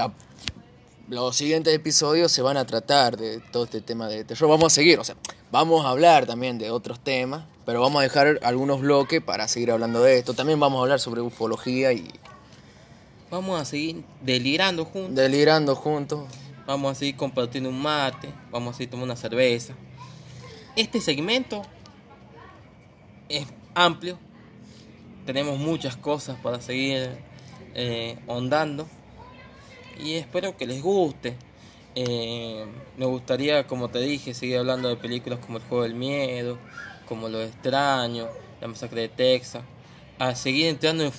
los siguientes episodios se van a tratar de todo este tema de terror. Vamos a seguir, o sea, vamos a hablar también de otros temas, pero vamos a dejar algunos bloques para seguir hablando de esto. También vamos a hablar sobre ufología y Vamos a seguir delirando juntos. delirando juntos. Vamos a seguir compartiendo un mate, vamos a seguir tomando una cerveza. Este segmento es amplio, tenemos muchas cosas para seguir eh, ondando y espero que les guste. Eh, me gustaría, como te dije, seguir hablando de películas como El Juego del Miedo, como Lo Extraño, La Masacre de Texas, a seguir entrando en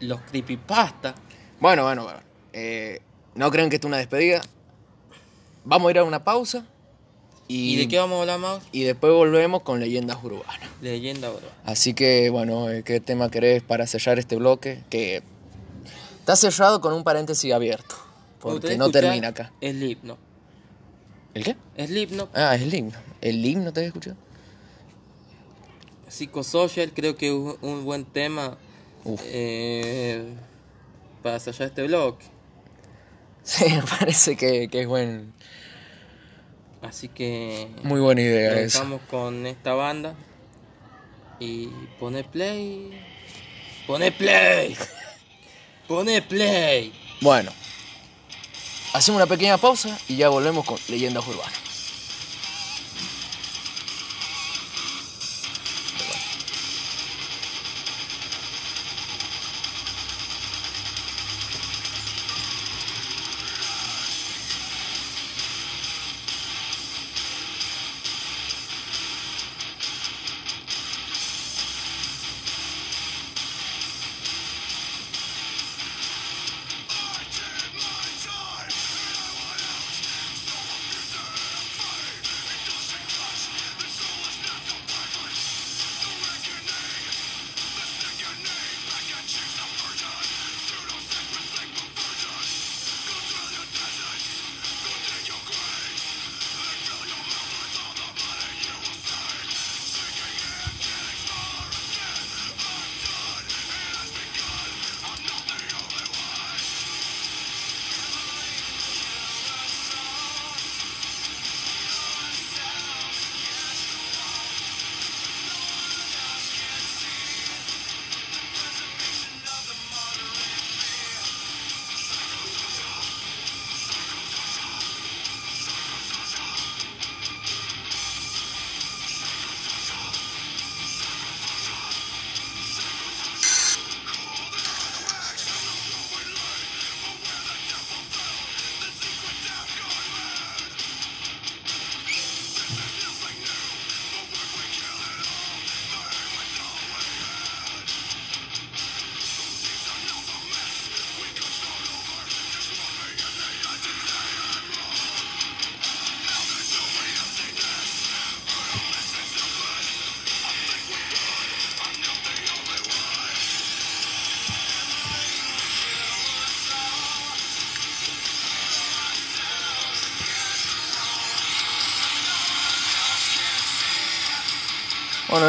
los creepypasta. Bueno, bueno, bueno. Eh, no crean que esto es una despedida. Vamos a ir a una pausa. Y, ¿Y de qué vamos a hablar más? y después volvemos con leyendas urbanas. Leyenda, bro. Así que, bueno, eh, ¿qué tema querés para sellar este bloque? Que está sellado con un paréntesis abierto. Porque no termina acá. Slipknot. ¿El qué? Slipknot, Ah, es el himno. ¿El himno te has escuchado? Psychosocial, creo que es un, buen tema eh, para sellar este bloque. Sí, me [laughs] parece que, que es buen, Así que muy buena idea dejamos con esta banda. Y pone play. Pone play. [laughs] Pone play. Bueno, hacemos una pequeña pausa y ya volvemos con leyendas urbanas.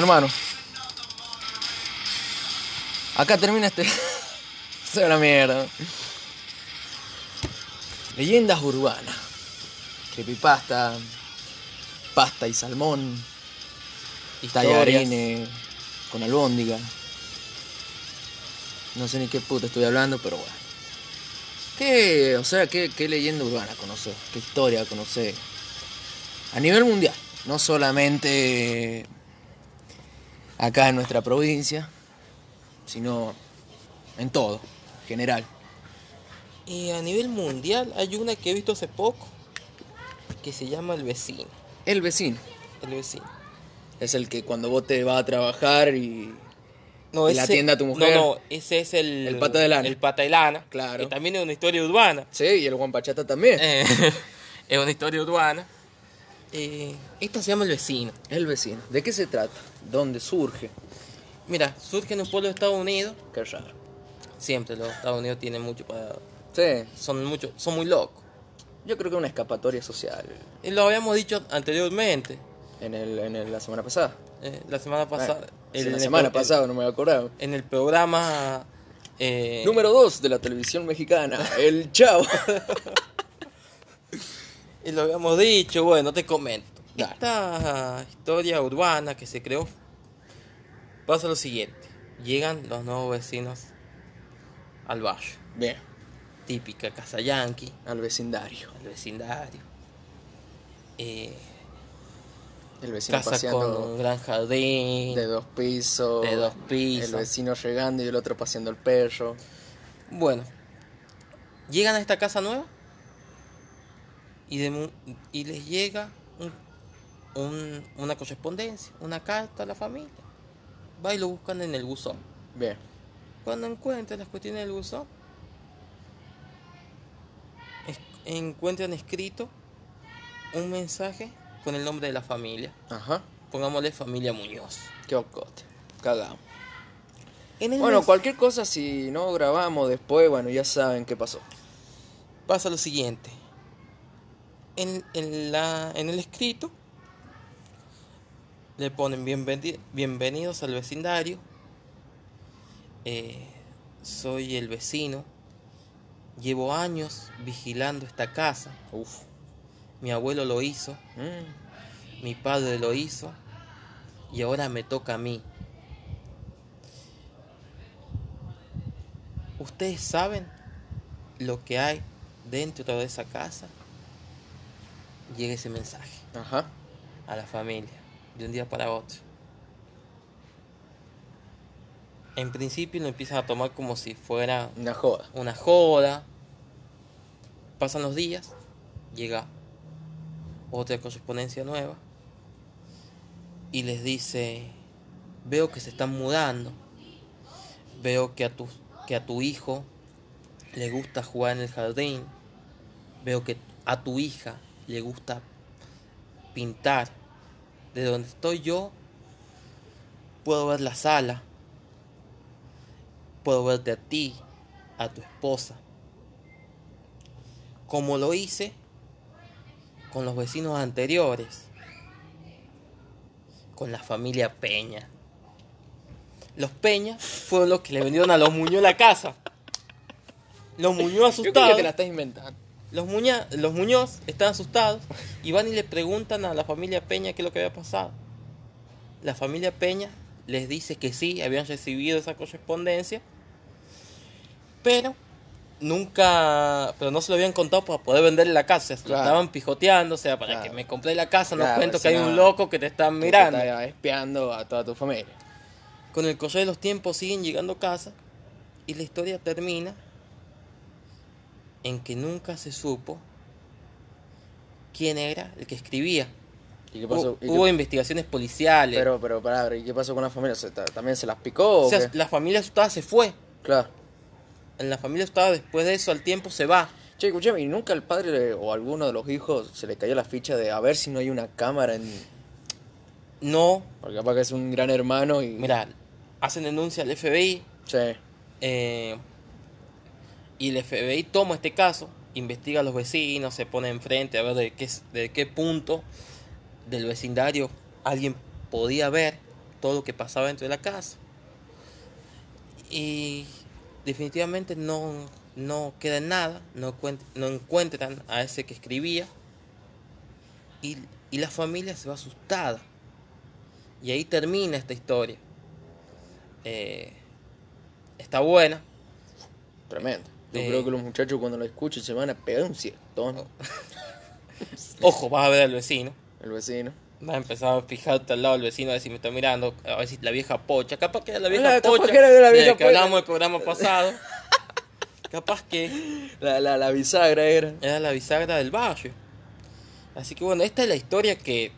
Hermano. Acá termina este. [laughs] Se la mierda. Leyendas urbanas. Creepypasta. Pasta y salmón. Historias. Tallarines. Con albóndiga. No sé ni qué puta estoy hablando, pero bueno. ¿Qué, o sea, qué, qué leyenda urbana conoces? ¿Qué historia conoces? A nivel mundial. No solamente acá en nuestra provincia, sino en todo, general. Y a nivel mundial hay una que he visto hace poco. Que se llama El Vecino. El vecino El Vecino. es el que cuando vos te vas a trabajar y... No, ¿Y la atiende a tu mujer? No, no, ese es el... El pata de lana. El pata de lana. Claro. Que también es una historia urbana. Sí, y el Juan Pachata también. Eh, [laughs] es una historia urbana. Eh, esta se llama El Vecino. El vecino. ¿De qué se trata? ¿Dónde surge? Mira, surge en un pueblo de Estados Unidos. Qué raro. Siempre los Estados Unidos tienen mucho para... Sí, Son, mucho, son muy locos. yo creo que una escapatoria social Y lo habíamos dicho anteriormente. en, el, en el- la semana pasada. eh, la semana pasada. Bueno, en la semana pasada, no me había acordado. En el programa... eh, Número 2 de la televisión mexicana, El Chavo. [laughs] Y lo habíamos dicho, bueno, te comento. Dale. Esta historia urbana que se creó pasa lo siguiente. Llegan los nuevos vecinos al barrio. Bien, Típica casa yankee, al vecindario. al vecindario. Eh, El vecino casa paseando con un gran jardín. de dos pisos. de dos pisos. El vecino llegando y el otro paseando el perro. Bueno, llegan a esta casa nueva y, de mu- y les llega un- un- una correspondencia, una carta a la familia. Va y lo buscan en el buzón. Bien. Cuando encuentran las cuestiones del buzón, es- encuentran escrito un mensaje con el nombre de la familia. Ajá. Pongámosle familia Muñoz. Qué ocote. Cagamos. Bueno, cualquier cosa, si no grabamos después, bueno, ya saben qué pasó. pasa lo siguiente. En, en la, en el escrito le ponen "Bienveni- bienvenidos al vecindario. Eh, soy el vecino. Llevo años vigilando esta casa. Uf. Mi abuelo lo hizo, Mm. mi padre lo hizo y ahora me toca a mí. ¿Ustedes saben lo que hay dentro de esa casa? Llega ese mensaje Ajá. a la familia de un día para otro. En principio lo empiezan a tomar como si fuera Una joda. una joda. Pasan los días, llega otra correspondencia nueva y les dice, veo que se están mudando, veo que a tu, que a tu hijo le gusta jugar en el jardín, veo que a tu hija le gusta pintar. De donde estoy yo, puedo ver la sala, puedo verte a ti, a tu esposa. Como lo hice con los vecinos anteriores, con la familia Peña. Los Peña fueron los que le vendieron a los Muñoz la casa. Los Muñoz Yo creo que asustados. te la estás inventando. Los, Muña- los Muñoz están asustados y van y le preguntan a la familia Peña qué es lo que había pasado. La familia Peña les dice que sí, habían recibido esa correspondencia, pero nunca, pero no se lo habían contado para poder venderle la casa. Se lo Claro. estaban pijoteando, o sea, para Claro. que me compré la casa, no Claro, cuento si que hay un loco que te te mirando. está espiando a toda tu familia. Con el correr de los tiempos siguen llegando a casa y la historia termina en que nunca se supo quién era el que escribía. ¿Y qué pasó? Hubo, ¿Y hubo qué- investigaciones policiales. Pero, pero, pará, ¿y qué pasó con la familia? ¿Se ta- ¿También se las picó o, o sea, qué? la familia asustada se fue. Claro. En la familia asustada después de eso al tiempo se va. Che, escuchame, ¿y nunca al padre le- o a alguno de los hijos se le cayó la ficha de a ver si no hay una cámara en... No, Porque capaz que es un gran hermano y... mira, hacen denuncia al FBI Sí. eh, y el FBI toma este caso, investiga a los vecinos, se pone enfrente a ver de qué, de qué punto del vecindario alguien podía ver todo lo que pasaba dentro de la casa. Y definitivamente no, no queda nada, no, no encuentran a ese que escribía. Y, y la familia se va asustada. Y ahí termina esta historia. Eh, está buena. Tremendo. Yo Eh. creo que los muchachos cuando lo escuchen se van a pegar un siestón. [laughs] Ojo, vas a ver al vecino. El vecino. Vas a empezar a fijarte al lado del vecino a ver si me está mirando. A ver si la vieja pocha. Capaz que era la vieja capaz pocha. que era de la de vieja que pocha. hablamos del programa pasado. [laughs] Capaz que La, la, la bisagra era. era la bisagra del barrio. Así que bueno, esta es la historia que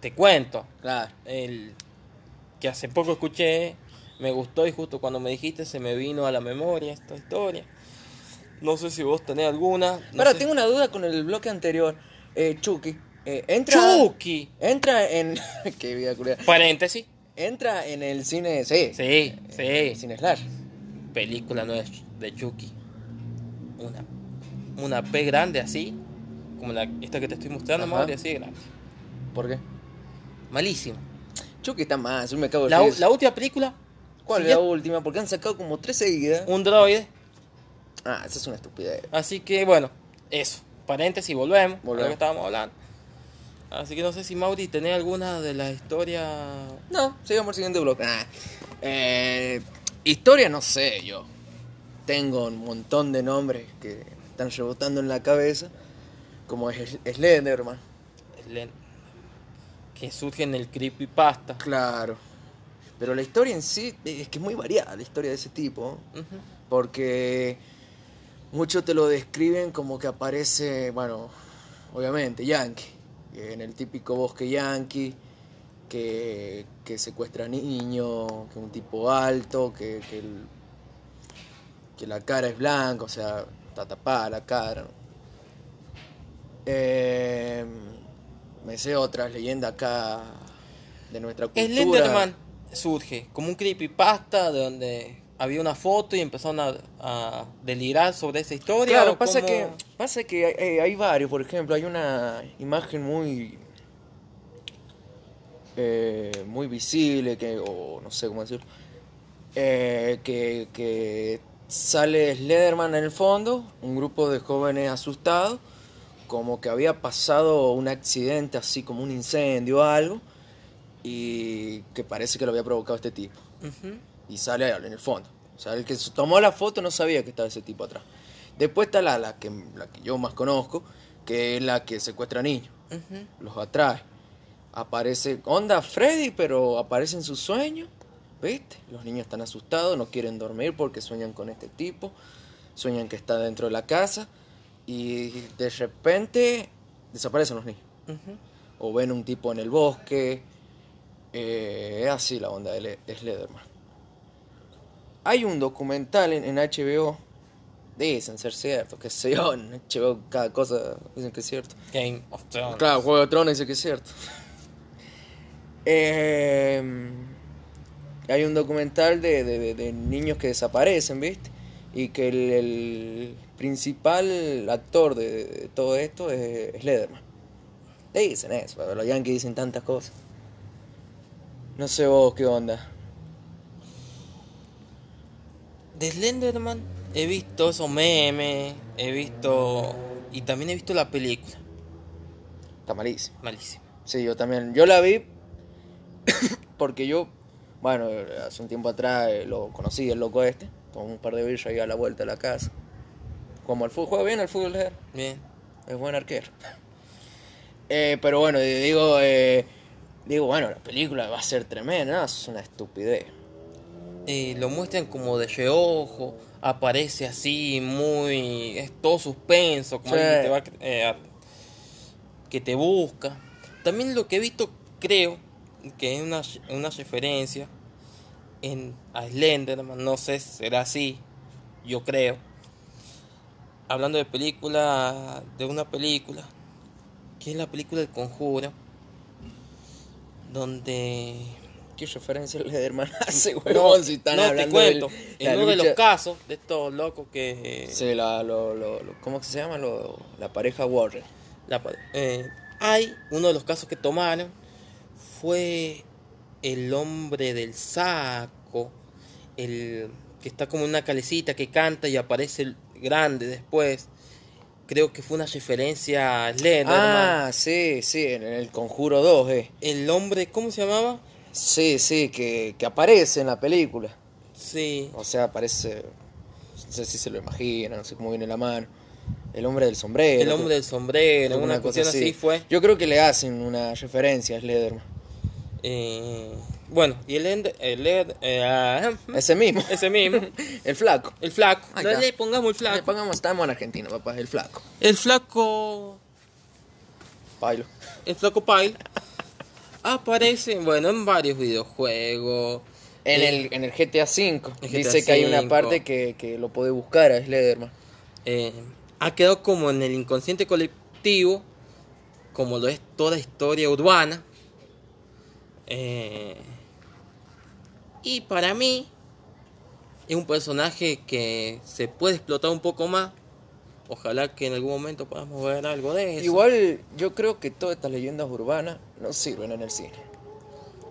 te cuento. Claro. El que hace poco escuché, me gustó y justo cuando me dijiste se me vino a la memoria esta historia. No sé si vos tenés alguna. No Ahora, sé. tengo una duda con el bloque anterior. Eh, Chucky. eh, entra... Chucky. Entra en... [laughs] Qué vida culiada. Paréntesis. Entra en el cine... Sí. Sí, El sí. cine Slash. Película no es de Chucky. Una, una P grande así. Como la, esta que te estoy mostrando, Ajá. Mauri, así de grande. ¿Por qué? Malísimo. Chucky está más. Yo me acabo de La, la última película, ¿Cuál si es la ya- última? Porque han sacado como tres seguidas. un droide. Ah, esa es una estupidez. Así que bueno, eso. Paréntesis, volvemos, a lo Volvemos. que estábamos hablando. Así que no sé si Mauri tenés alguna de las historias. No, sigamos al siguiente bloque. Ah, eh, historia no sé yo. Tengo un montón de nombres que están rebotando en la cabeza. Como es Slenderman. len- que surge en el creepypasta. Claro. Pero la historia en sí es que es muy variada la historia de ese tipo. Porque muchos te lo describen como que aparece, bueno, obviamente, yankee. En el típico bosque yankee, que, que secuestra niños, que un tipo alto, que, que, el- que la cara es blanca, o sea, está tapada la cara. ¿no? Eh, me sé otras leyendas acá de nuestra cultura. Slenderman surge como un creepypasta de donde había una foto y empezaron a, a delirar sobre esa historia. Claro, pasa cómo- que, pasa que hay, hay- hay varios, por ejemplo, hay una imagen muy eh, muy visible, que, o no sé cómo decirlo, eh, que, que sale Slenderman en el fondo, un grupo de jóvenes asustados, como que había pasado un accidente así como un incendio o algo, y que parece que lo había provocado este tipo Ujú. Y sale en el fondo. O sea, el que tomó la foto no sabía que estaba ese tipo atrás. Después está la, la, que, la que yo más conozco, que es la que secuestra niños, los atrae. Aparece, onda Freddy, pero aparece en sus sueños, ¿viste? Los niños están asustados, no quieren dormir porque sueñan con este tipo, sueñan que está dentro de la casa y de repente desaparecen los niños. O ven un tipo en el bosque. Eh, es así la onda de Slenderman. Hay un documental en, en HBO. Dicen ser cierto, que sé yo, en HBO cada cosa dicen que es cierto. Game of Thrones. Claro, Juego de Tronos dice que es cierto. Eh, hay un documental de, de- de- de niños que desaparecen, ¿viste? Y que el, el principal actor de, de todo esto es Slenderman. Dicen eso, pero los yankees dicen tantas cosas. No sé vos qué onda. De Slenderman he visto esos memes, he visto... Y también he visto la película. Está malísimo. Malísimo. Sí, yo también. Yo la vi [coughs] porque yo, bueno, hace un tiempo atrás eh, lo conocí, el loco este. Tomó un par de birras ahí a la vuelta de la casa. Como el fútbol, juega bien el fútbol, eh, Bien. es buen arquero. [laughs] Eh, pero bueno, y digo, eh, digo, bueno, la película va a ser tremenda, ¿no? es una estupidez. Eh, lo muestran como de reojo, aparece así muy... Es todo suspenso, como Sí. alguien que te, va, eh, a- que te busca. También lo que he visto, creo, que es una, una referencia en, a Slenderman, no sé, será así, yo creo. Hablando de película, de una película, que es la película El Conjuro, donde ¿Qué referencia le hermano hace, no, huevón? si están no, te hablando cuento. del- en uno de los casos de estos locos que Sí, la, lo, lo, lo- ¿cómo se llama? Lo- la pareja Warren. la eh, hay uno de los casos que tomaron fue el hombre del saco, el que está como una calecita que canta y aparece el grande después. Creo que fue una referencia a Slenderman. Ah, sí, sí, en el Conjuro 2, eh. El hombre, ¿cómo se llamaba? Sí, sí, que, que aparece en la película. Sí. O sea, aparece. No sé si se lo imagina, no sé cómo viene la mano. El hombre del sombrero. El hombre del sombrero, Alguna una cosa cuestión así fue. Yo creo que le hacen una referencia a Slenderman. Eh, bueno, y el, Ender- eh, ah, Ese mismo. [laughs] ese mismo, El flaco. el flaco. Ahí No le pongamos el Le flaco. pongamos, estamos en Argentina, papá, el flaco. El flaco, Pailo. el flaco Pile [laughs] aparece, bueno, en varios videojuegos. En Eh, el, en el GTA V. El Dice que hay una parte que, que lo puede buscar a Slenderman. eh, ha quedado como en el inconsciente colectivo, como lo es toda historia urbana. Eh, y para mí es un personaje que se puede explotar un poco más. Ojalá que en algún momento podamos ver algo de eso. Igual yo creo que todas estas leyendas urbanas no sirven en el cine.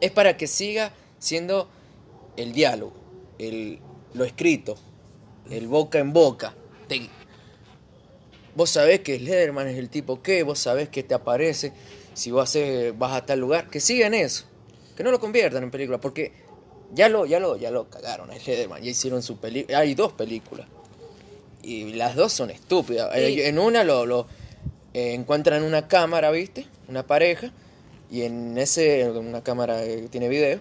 Es para que siga siendo el diálogo, el, lo escrito, el boca en boca. Vos sabés que Slenderman es el tipo que, vos sabés que te aparece si vos haces- vas a tal lugar. Que sigan eso, que no lo conviertan en película, porque ya lo, ya lo, ya lo cagaron a Slenderman, ya hicieron su película. Hay dos películas. Y las dos son estúpidas. Eh, En una lo, lo eh, encuentran una cámara, ¿viste? Una pareja. Y en ese, una cámara que tiene video.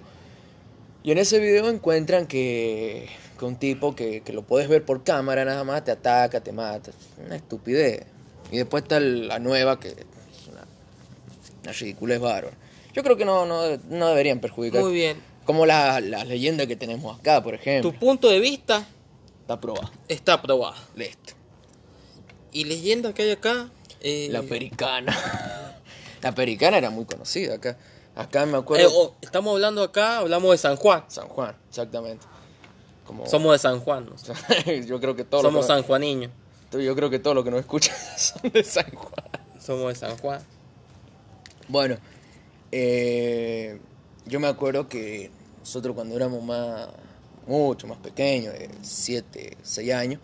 Y en ese video encuentran que, que un tipo que, que lo puedes ver por cámara nada más te ataca, te mata. Una estupidez. Y después está la nueva, que es una, una ridiculez bárbara. Yo creo que no, no, no deberían perjudicar. Muy bien. Como la- las leyendas que tenemos acá, por ejemplo. Tu punto de vista Está probado. está aprobado. Listo. Y leyenda que hay acá. eh, La pericana. [laughs] la pericana era muy conocida acá. Acá me eh, acuerdo. oh, estamos hablando acá, hablamos de San Juan. San Juan, exactamente. Como... Somos de San Juan. ¿no? [laughs] yo creo que todo Somos que sanjuaniños. yo creo que todo lo que nos escuchan [laughs] son de San Juan. Somos de San Juan. Bueno, eh, yo me acuerdo que nosotros cuando éramos más, mucho más pequeños, de 7, 6 años,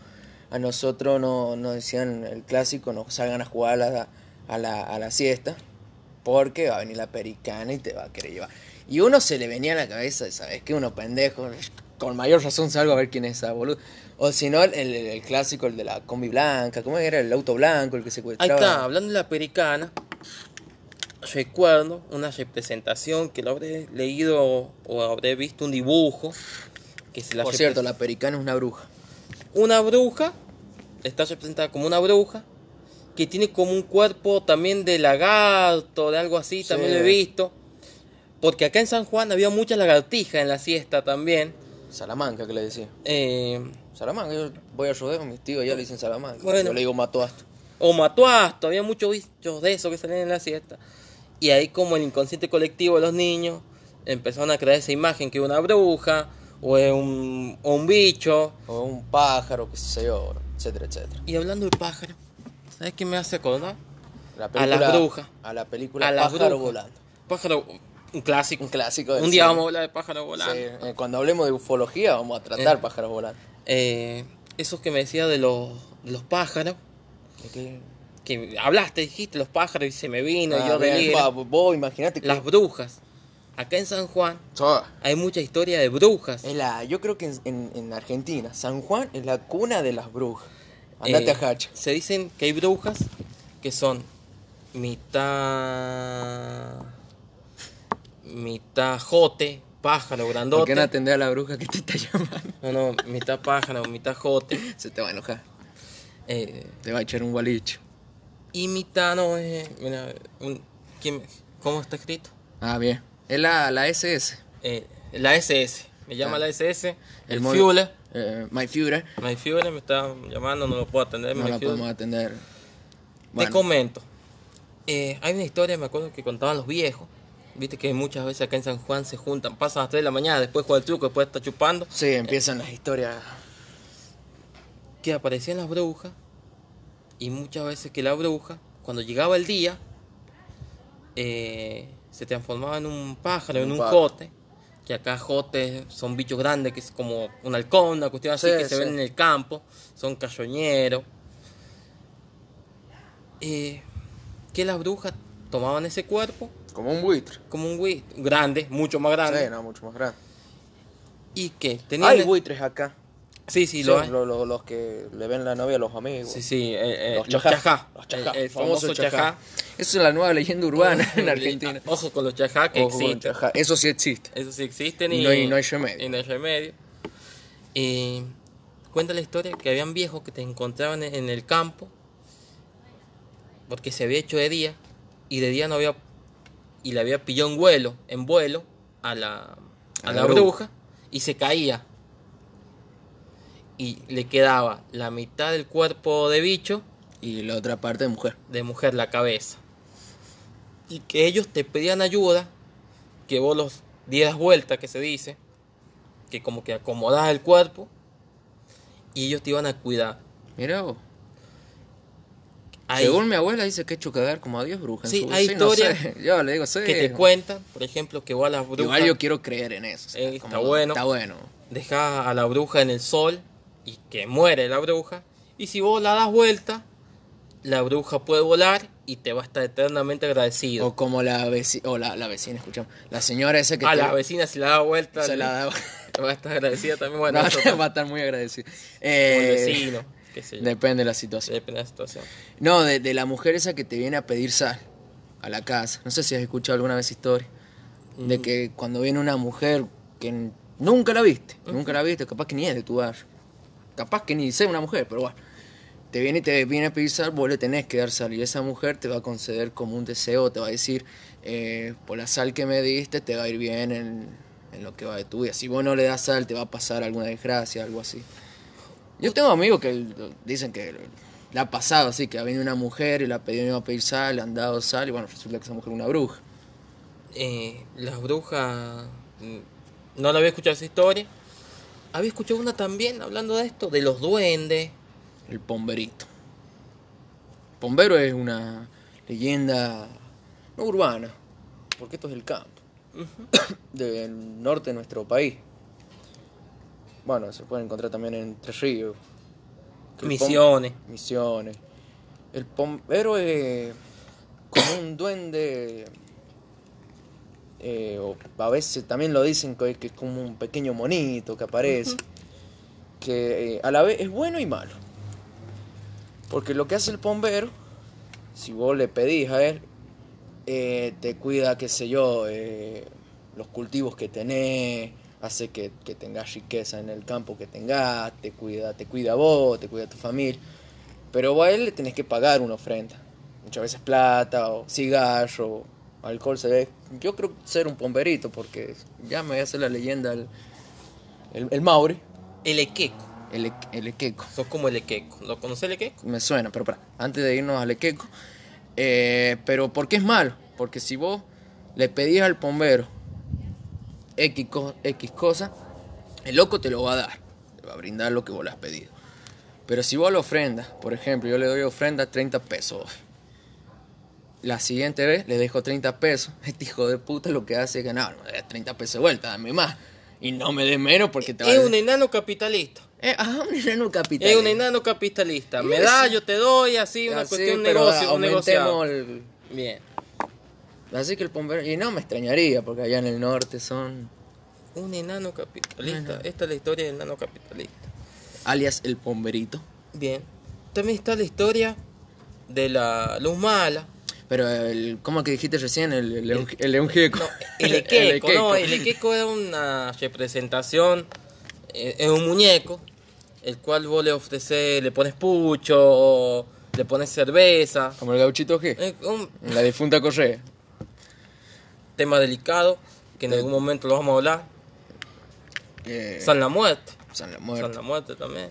a nosotros no- nos decían el clásico, nos salgan a jugar a la, a, la, a la siesta, porque va a venir la pericana y te va a querer llevar. Y uno se le venía a la cabeza, ¿sabes qué? Uno pendejo, con mayor razón salgo a ver quién es esa boludo. O si no, el, el- clásico, el de la combi blanca, ¿cómo era? El auto blanco, el que Ahí secuestraba. está, hablando de la pericana. Recuerdo una representación que lo habré leído o habré visto un dibujo. Que se la Por cierto, la pericana es una bruja. Una bruja, está representada como una bruja, que tiene como un cuerpo también de lagarto, de algo así, Sí. también lo he visto. Porque acá en San Juan había muchas lagartijas en la siesta también. Salamanca, que le decía. Eh, Salamanca, yo voy a rodeo, mis tíos ya le dicen Salamanca. Bueno. Yo le digo Matoasto. o matuasto, había muchos bichos de esos que salían en la siesta. Y ahí como el inconsciente colectivo de los niños empezaron a crear esa imagen que una bruja o es un, o un bicho. O un pájaro, qué sé yo, etcétera, etcétera. Y hablando de pájaro, ¿sabes qué me hace acordar? La A las brujas. A la película A Pájaro. Volando. Pájaro, un clásico. Un clásico Un día vamos a hablar de pájaro volando. Sí, eh, cuando hablemos de ufología vamos a tratar Eh. pájaros volando. Eh, esos que me decía de los, de los pájaros, que hablaste, dijiste los pájaros y se me vino y Ah, yo pa, vos imaginate que... Las brujas. Acá en San Juan Toda. hay mucha historia de brujas. La, yo creo que en, en- en Argentina, San Juan es la cuna de las brujas. Andate Eh, a Hacha. Se dicen que hay brujas que son mitad mitad jote, pájaro ¿Por grandote. qué no atender a la bruja que te está llamando? No, no, mitad pájaro, mitad jote. Se te va a enojar. eh, Te va a echar un gualicho. y mitad no es. Mira, un- ¿quién- ¿cómo está escrito? Ah, bien. Es la, la SS. Eh, la SS. Me llama Ah. la SS. El, Fueler. eh, My Führer. My Fueler me está llamando, no lo puedo atender. No la podemos atender. Te Bueno, comento. Eh, hay una historia, me acuerdo que contaban los viejos. Viste que muchas veces acá en San Juan se juntan, pasan a las 3 de la mañana, después juega el truco, después está chupando. Sí, empiezan las historias. Que aparecían las brujas. Y muchas veces que la bruja, cuando llegaba el día, eh, se transformaba en un pájaro, en Un jote. Que acá jotes son bichos grandes, que es como un halcón, una cuestión así, Sí, que se ven en el campo. Son cañoneros. Eh, que las brujas tomaban ese cuerpo Como un buitre. como un buitre grande, mucho más grande. Sí, no, mucho más grande. Y que tenían. Hay buitres acá. Sí, sí, Sí, lo hay. lo- lo- los que le ven la novia a los amigos. Sí, sí, eh, eh, Los los, chajá. Los chajá. El, el Famoso famoso chajá. chajá. Eso es la nueva leyenda urbana en Argentina. [laughs] Ojo con los chajá que Ojo existen. chajá. Eso sí existe. Eso sí existen Y y, no hay- no hay remedio. Y no hay remedio. Y cuenta la historia que habían viejos que te encontraban en el campo porque se había hecho de día y de día no había y le había pillado en vuelo, en vuelo a la, a A la la bruja y se caía. Y le quedaba la mitad del cuerpo de bicho Y la otra parte de mujer. de mujer la cabeza. Y que ellos te pedían ayuda, que vos los dieras vuelta, que se dice, que como que acomodás el cuerpo y ellos te iban a cuidar. Mira vos. Ahí, Según mi abuela dice que he hecho cagar como a Dios bruja. en Sí, su- hay historias [laughs] sé. Yo le digo, sí. que te cuentan, por ejemplo, que vos a la bruja Igual yo quiero creer en eso. o sea, Eh, está bueno. Está bueno. dejás a la bruja en el sol y que muere la bruja. Y si vos la das vuelta, la bruja puede volar y te va a estar eternamente agradecido. O como la vecina, o la, la vecina, escuchamos. La señora esa que a te- la vecina si la da vuelta, se la da. [laughs] va a estar agradecida también. Bueno, eso va a estar muy agradecido. como Eh, el vecino, qué sé yo. Depende de la situación. Depende de la situación. No, de, de la mujer esa que te viene a pedir sal a la casa. No sé si has escuchado alguna vez historia. De Mm. que cuando viene una mujer que nunca la viste, nunca la viste, capaz que ni es de tu barrio. Capaz que ni sea una mujer, pero bueno. te viene y te viene a pedir sal, vos le tenés que dar sal. Y esa mujer te va a conceder como un deseo, te va a decir, eh, por la sal que me diste, te va a ir bien en, en lo que va de tu vida. Si vos no le das sal, te va a pasar alguna desgracia, algo así. Yo tengo amigos que dicen que le ha pasado así, que ha venido una mujer y la pedido a pedir sal, le han dado sal, y bueno, resulta que esa mujer es una bruja. Eh, las brujas. mm, No la había escuchado esa historia. Había escuchado una también hablando de esto, de los duendes. El pomberito. Pombero es una leyenda no urbana, porque esto es el campo, [coughs] del norte de nuestro país. Bueno, se puede encontrar también en Tres Ríos. Misiones. Misiones. El pombero es como un duende, eh, o a veces también lo dicen que que es como un pequeño monito que aparece, que eh, a la vez es bueno y malo. Porque lo que hace el pombero, si vos le pedís a él, eh, te cuida, qué sé yo, eh, los cultivos que tenés, hace que, que tengas riqueza en el campo que tengas, te cuida, te cuida a vos, te cuida a tu familia. Pero vos a él le tenés que pagar una ofrenda. Muchas veces plata, o cigarro, alcohol se ve. Yo creo ser un pomberito, porque ya me hacer la leyenda el, el, el Mauri, El equeco. el, e- el Equeco. Sos como el equeco. ¿Lo conoces el equeco? Me suena, pero para, antes de irnos al Equeco. eh, pero ¿por qué es malo? Porque si vos le pedís al pombero X, X cosa, el loco te lo va a dar. Te va a brindar lo que vos le has pedido. Pero si vos lo ofrendas, por ejemplo, yo le doy ofrenda 30 pesos. La siguiente vez le dejo 30 pesos. [laughs] Este hijo de puta lo que hace es ganar. No me des 30 pesos de vuelta, dame más. Y no me des menos porque te va Es a un enano capitalista. Eh, ajá, un enano capital. Es un enano capitalista. Me da, yo te doy, así, una Así, cuestión, pero negocio, un negociado. el- Bien. Así que el pombero... Y no me extrañaría, porque allá en el norte son... Un enano capitalista. Ajá. Esta es la historia del enano capitalista. Alias el pomberito. Bien. También está la historia de la luz mala. Pero el... ¿Cómo que dijiste recién? El, el león, el gieco. No, [laughs] el equeco, no, el equeco es una representación, eh, es un muñeco, el cual vos le ofreces, le pones pucho, o le pones cerveza. Como el gauchito G. Un En la difunta Correa. tema delicado que en algún momento lo vamos a hablar. Eh, San la Muerte. San la San Muerte. la Muerte también.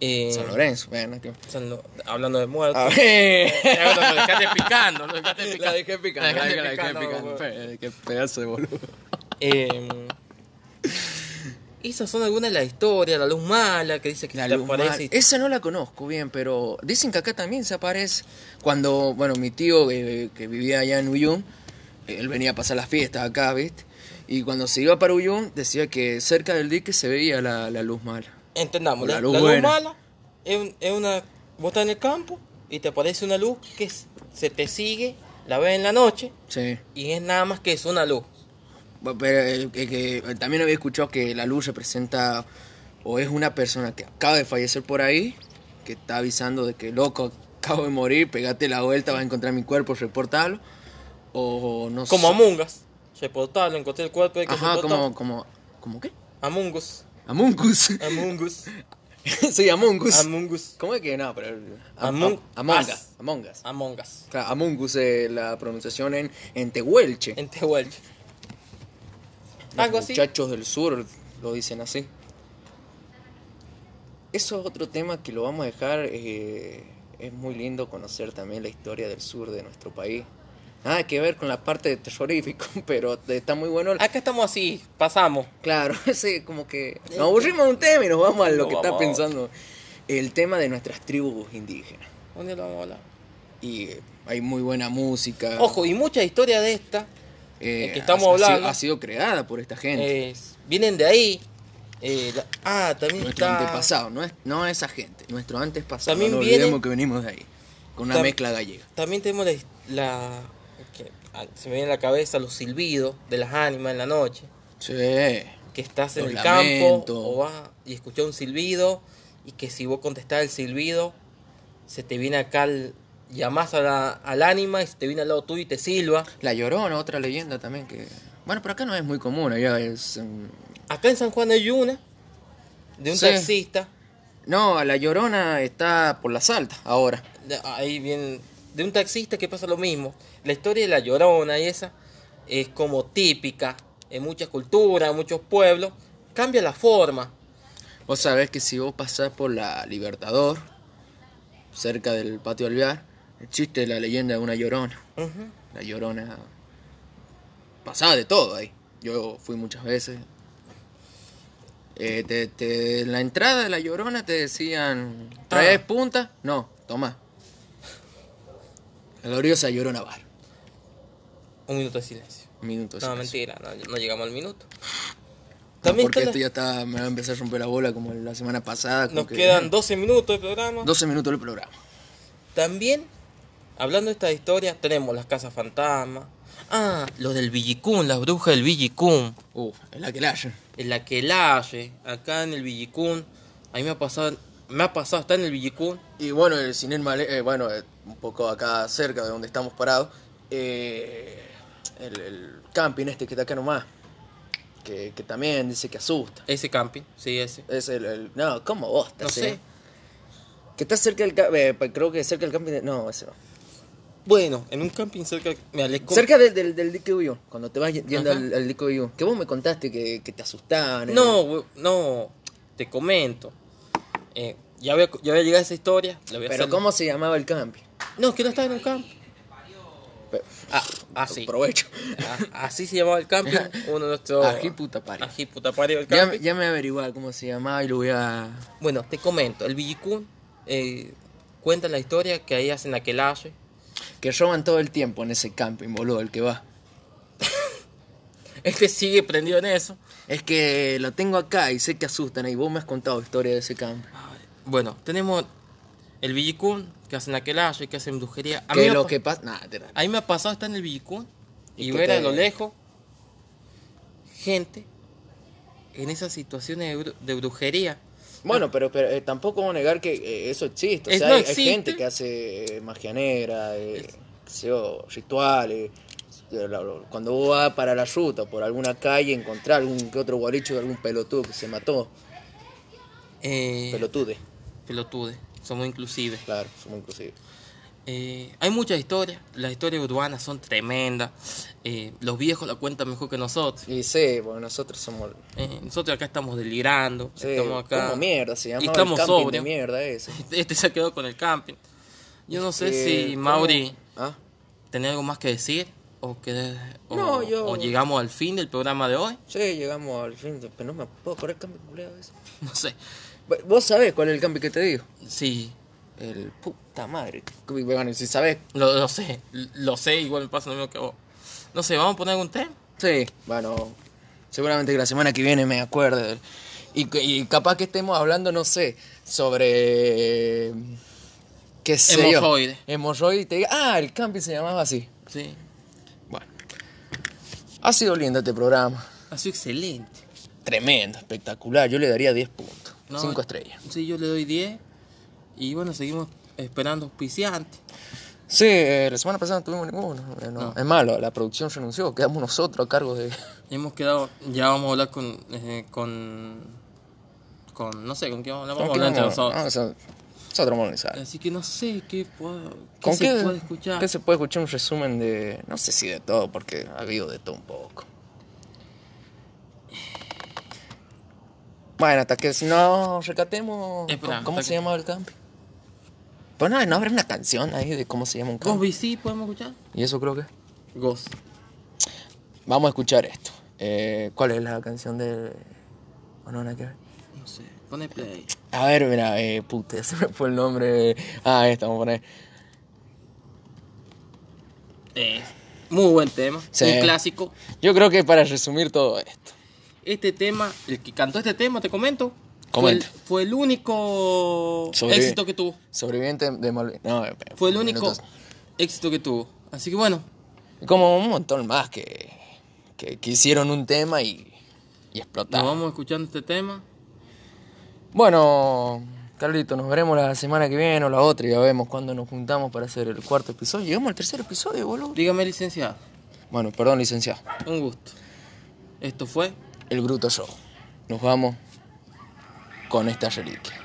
Eh, San Lorenzo. Bueno, que... San Lo- hablando de muerte. A ver. [laughs] Lo dejaste picando, lo dejaste picando. La dejé picando. La La dejaste dejé picando, picando. Fe- Qué pedazo de boludo. Eh, esas son algunas de las historias, la luz mala que dice que La te luz aparece Esa no la conozco bien, pero dicen que acá también se aparece. Cuando, bueno, mi tío eh, que vivía allá en Uyun, eh, él venía a pasar las fiestas acá, ¿viste? Y cuando se iba para Uyun, decía que cerca del dique se veía la, la luz mala. Entendamos, La la, luz la luz mala es, es una... Vos estás en el campo y te aparece una luz que se te sigue, la ves en la noche Sí. y es nada más que es una luz. Pero eh, que- que también había escuchado que la luz representa o es una persona que acaba de fallecer por ahí, que está avisando de que loco, acabo de morir, pegate la vuelta, vas a encontrar mi cuerpo, reportalo. O no Como sé. Among Us. Reportarlo, encontré el cuerpo de que Ajá, como, como, ¿cómo qué? Among Us. Among Us. Among Us. [laughs] sí, Among Us. Among Us. ¿Cómo es que no? Pero, Among Among Us. Us. Among Us. Among Us. Claro, Among Us es la pronunciación en, en Tehuelche. En Tehuelche. Los Algo así. muchachos del sur lo dicen así. Eso es otro tema que lo vamos a dejar. eh, es muy lindo conocer también la historia del sur de nuestro país. Nada que ver con la parte de terrorífico, [laughs] pero está muy bueno. Acá estamos así, pasamos. Claro, [laughs] sí, como que nos aburrimos de un tema y nos vamos a lo No, que está pensando. El tema de nuestras tribus indígenas. ¿Dónde lo vamos a hablar? Y eh, hay muy buena música. Ojo, y mucha historia de esta eh, que estamos ha- hablando. Ha sido creada por esta gente. vienen de ahí. Eh, la- ah, también Nuestro está. antepasado, no es, no esa gente, nuestro antepasado. También no olvidemos que venimos de ahí, con una Tam- mezcla gallega. También tenemos la. Se me viene a la cabeza los silbidos de las ánimas en la noche. Sí, Que estás en Los el campo o vas y escuchas un silbido. Y que si vos contestás el silbido, se te viene acá. El, llamás a la, al ánima y se te viene al lado tuyo y te silba. La Llorona, otra leyenda también que... Bueno, pero acá no es muy común, allá es... mm, Acá en San Juan hay una de un Sí. taxista No, la llorona está por la salta ahora. Ahí viene de un taxista que pasa lo mismo. La historia de la llorona y esa es como típica en muchas culturas, en muchos pueblos. Cambia la forma. Vos sabés que si vos pasás por la Libertador, cerca del patio alvear, existe la leyenda de una llorona. La llorona pasaba de todo ahí. Yo fui muchas veces. Eh, te- te- en la entrada de la llorona te decían, ¿traes Ah. punta? No, toma. La gloriosa llorona bar. Un minuto de silencio. Un minuto. de No, silencio. mentira, no, no llegamos al minuto. No, También porque está esto la- ya está, me va a empezar a romper la bola como la semana pasada. nos que- quedan 12 minutos de programa. 12 minutos del programa. También, hablando de esta historia, tenemos las casas fantasmas. Ah, lo del Villicún, las brujas del Villicún. Uf, es la que la hayan. En la que laye, acá en el Villicún. A mí me ha pasado, me ha pasado estar en el Villicún. Y bueno, el cinema, eh, bueno, eh, un poco acá cerca de donde estamos parados, eh, el, el camping este que está acá nomás, que, que también dice que asusta. Ese camping, sí, ese. Es el, el- no, ¿cómo vos? No sé. Que está cerca del camping, creo que cerca del camping, de- no, ese no. Bueno, en un camping cerca. Me alejo. Cerca del, del, del cuando te vas yendo Ajá. al, al Uyú, que vos me contaste que, que te asustaban. eh. No, no, te comento. Eh, ya, voy a, ya voy a llegar a esa historia. la voy a Pero hacer- ¿cómo se llamaba el camping? No, es que no estaba en un. Pe- Ah, así. Provecho. Ah, así se llamaba el camping. [laughs] Uno de nuestros. Ají puta pari. Ají puta pari del Ya, camping. ya me averiguar cómo se llamaba y lo voy a... Bueno, te comento. El Villicún eh, cuenta la historia que ahí hacen aquelaje. Que roban todo el tiempo en ese camping, boludo, el que va. [laughs] Este sigue prendido en eso. Es que lo tengo acá y sé que asustan y vos me has contado historia de ese camping. Bueno, tenemos el Villicún que hacen aquelaje, que hacen brujería. A mí, lo que pasa... Nah, a mí me ha pasado estar en el Villicún ¿Y y ver te- a lo lejos gente en esas situaciones de, bru- de brujería. Bueno, pero, pero eh, tampoco vamos a negar que eh, eso existe. O sea, no hay, gente que hace eh, magia negra, yo, rituales. Cuando vos vas para la ruta, por alguna calle, encontrar algún que otro guaricho de algún pelotudo que se mató. Pelotude, pelotude, somos inclusive. claro, somos inclusive. Eh, hay muchas historias, las historias urbanas son tremendas. Eh, los viejos la cuentan mejor que nosotros. Y sí, porque nosotros somos... Eh, nosotros acá estamos delirando, Sí, estamos acá. como mierda, se llama y el estamos camping de sobrios. mierda ese. [laughs] Este se quedó con el camping. Yo no sé Eh, si ¿cómo? Mauri ¿Ah? tenía algo más que decir o que o, No, yo- o llegamos al fin del programa de hoy. Sí, llegamos al fin, pero no me puedo correr el camping ese. No sé. Vos sabés cuál es el camping que te digo. Sí, El puta madre. Bueno, si sabés. lo, lo sé, lo sé, igual me pasa lo mismo que vos. No sé, vamos a poner algún tema. Sí, bueno. Seguramente que la semana que viene me acuerde. Y, que- y capaz que estemos hablando, no sé, sobre. ¿Qué sé Hemorroide. yo? Hemorroide. y te diga, ah, el camping se llamaba así. Sí, Bueno. Ha sido lindo este programa. ha sido excelente. Tremendo, espectacular. Yo le daría 10 puntos. No, 5 estrellas. Sí, yo le doy 10. Y bueno, seguimos esperando auspiciantes. Sí, eh, la semana pasada no tuvimos ninguno. eh, no. No. Es malo, la producción renunció. Quedamos nosotros a cargo de. Hemos quedado, ya vamos a hablar con, eh, con, con, no sé, con quién vamos a hablar, vamos a hablar entre nosotros. Ah, nosotros vamos a. Así que no sé qué, puedo, qué ¿Con se qué, puede escuchar. qué se puede escuchar? Un resumen de. No sé si de todo, porque ha habido de todo un poco. Bueno, hasta que si no recatemos. Espera, ¿Cómo, se que- llamaba el camping? Pues no, no habrá una canción ahí de cómo se llama un ¿Ghost camping. BC podemos escuchar? Y eso creo que. Ghost. Vamos a escuchar esto. Eh, ¿Cuál es la canción de.? ¿O no, nada que ver? No sé, pone play. A ver, mira, eh, puta, [laughs] se me fue el nombre. Ah, esta, vamos a poner. Eh, muy buen tema, Sí. un clásico. Yo creo que para resumir todo esto. Este tema, el que cantó este tema, te comento, fue el, fue el único éxito que tuvo. Sobreviviente de Malvin. No, eh, Fue el único minutos. éxito que tuvo. Así que bueno, Como un montón más que, que, que hicieron un tema y, y nos explotaron. vamos escuchando este tema. Bueno, Carlito, nos veremos la semana que viene o la otra y ya vemos cuándo nos juntamos para hacer el cuarto episodio. Llegamos al tercer episodio, boludo. Dígame, licenciado, Bueno, perdón, licenciado. un gusto. Esto fue el Bruto Show. Nos vamos con esta reliquia.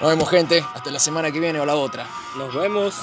Nos vemos gente, hasta la semana que viene o la otra. Nos vemos.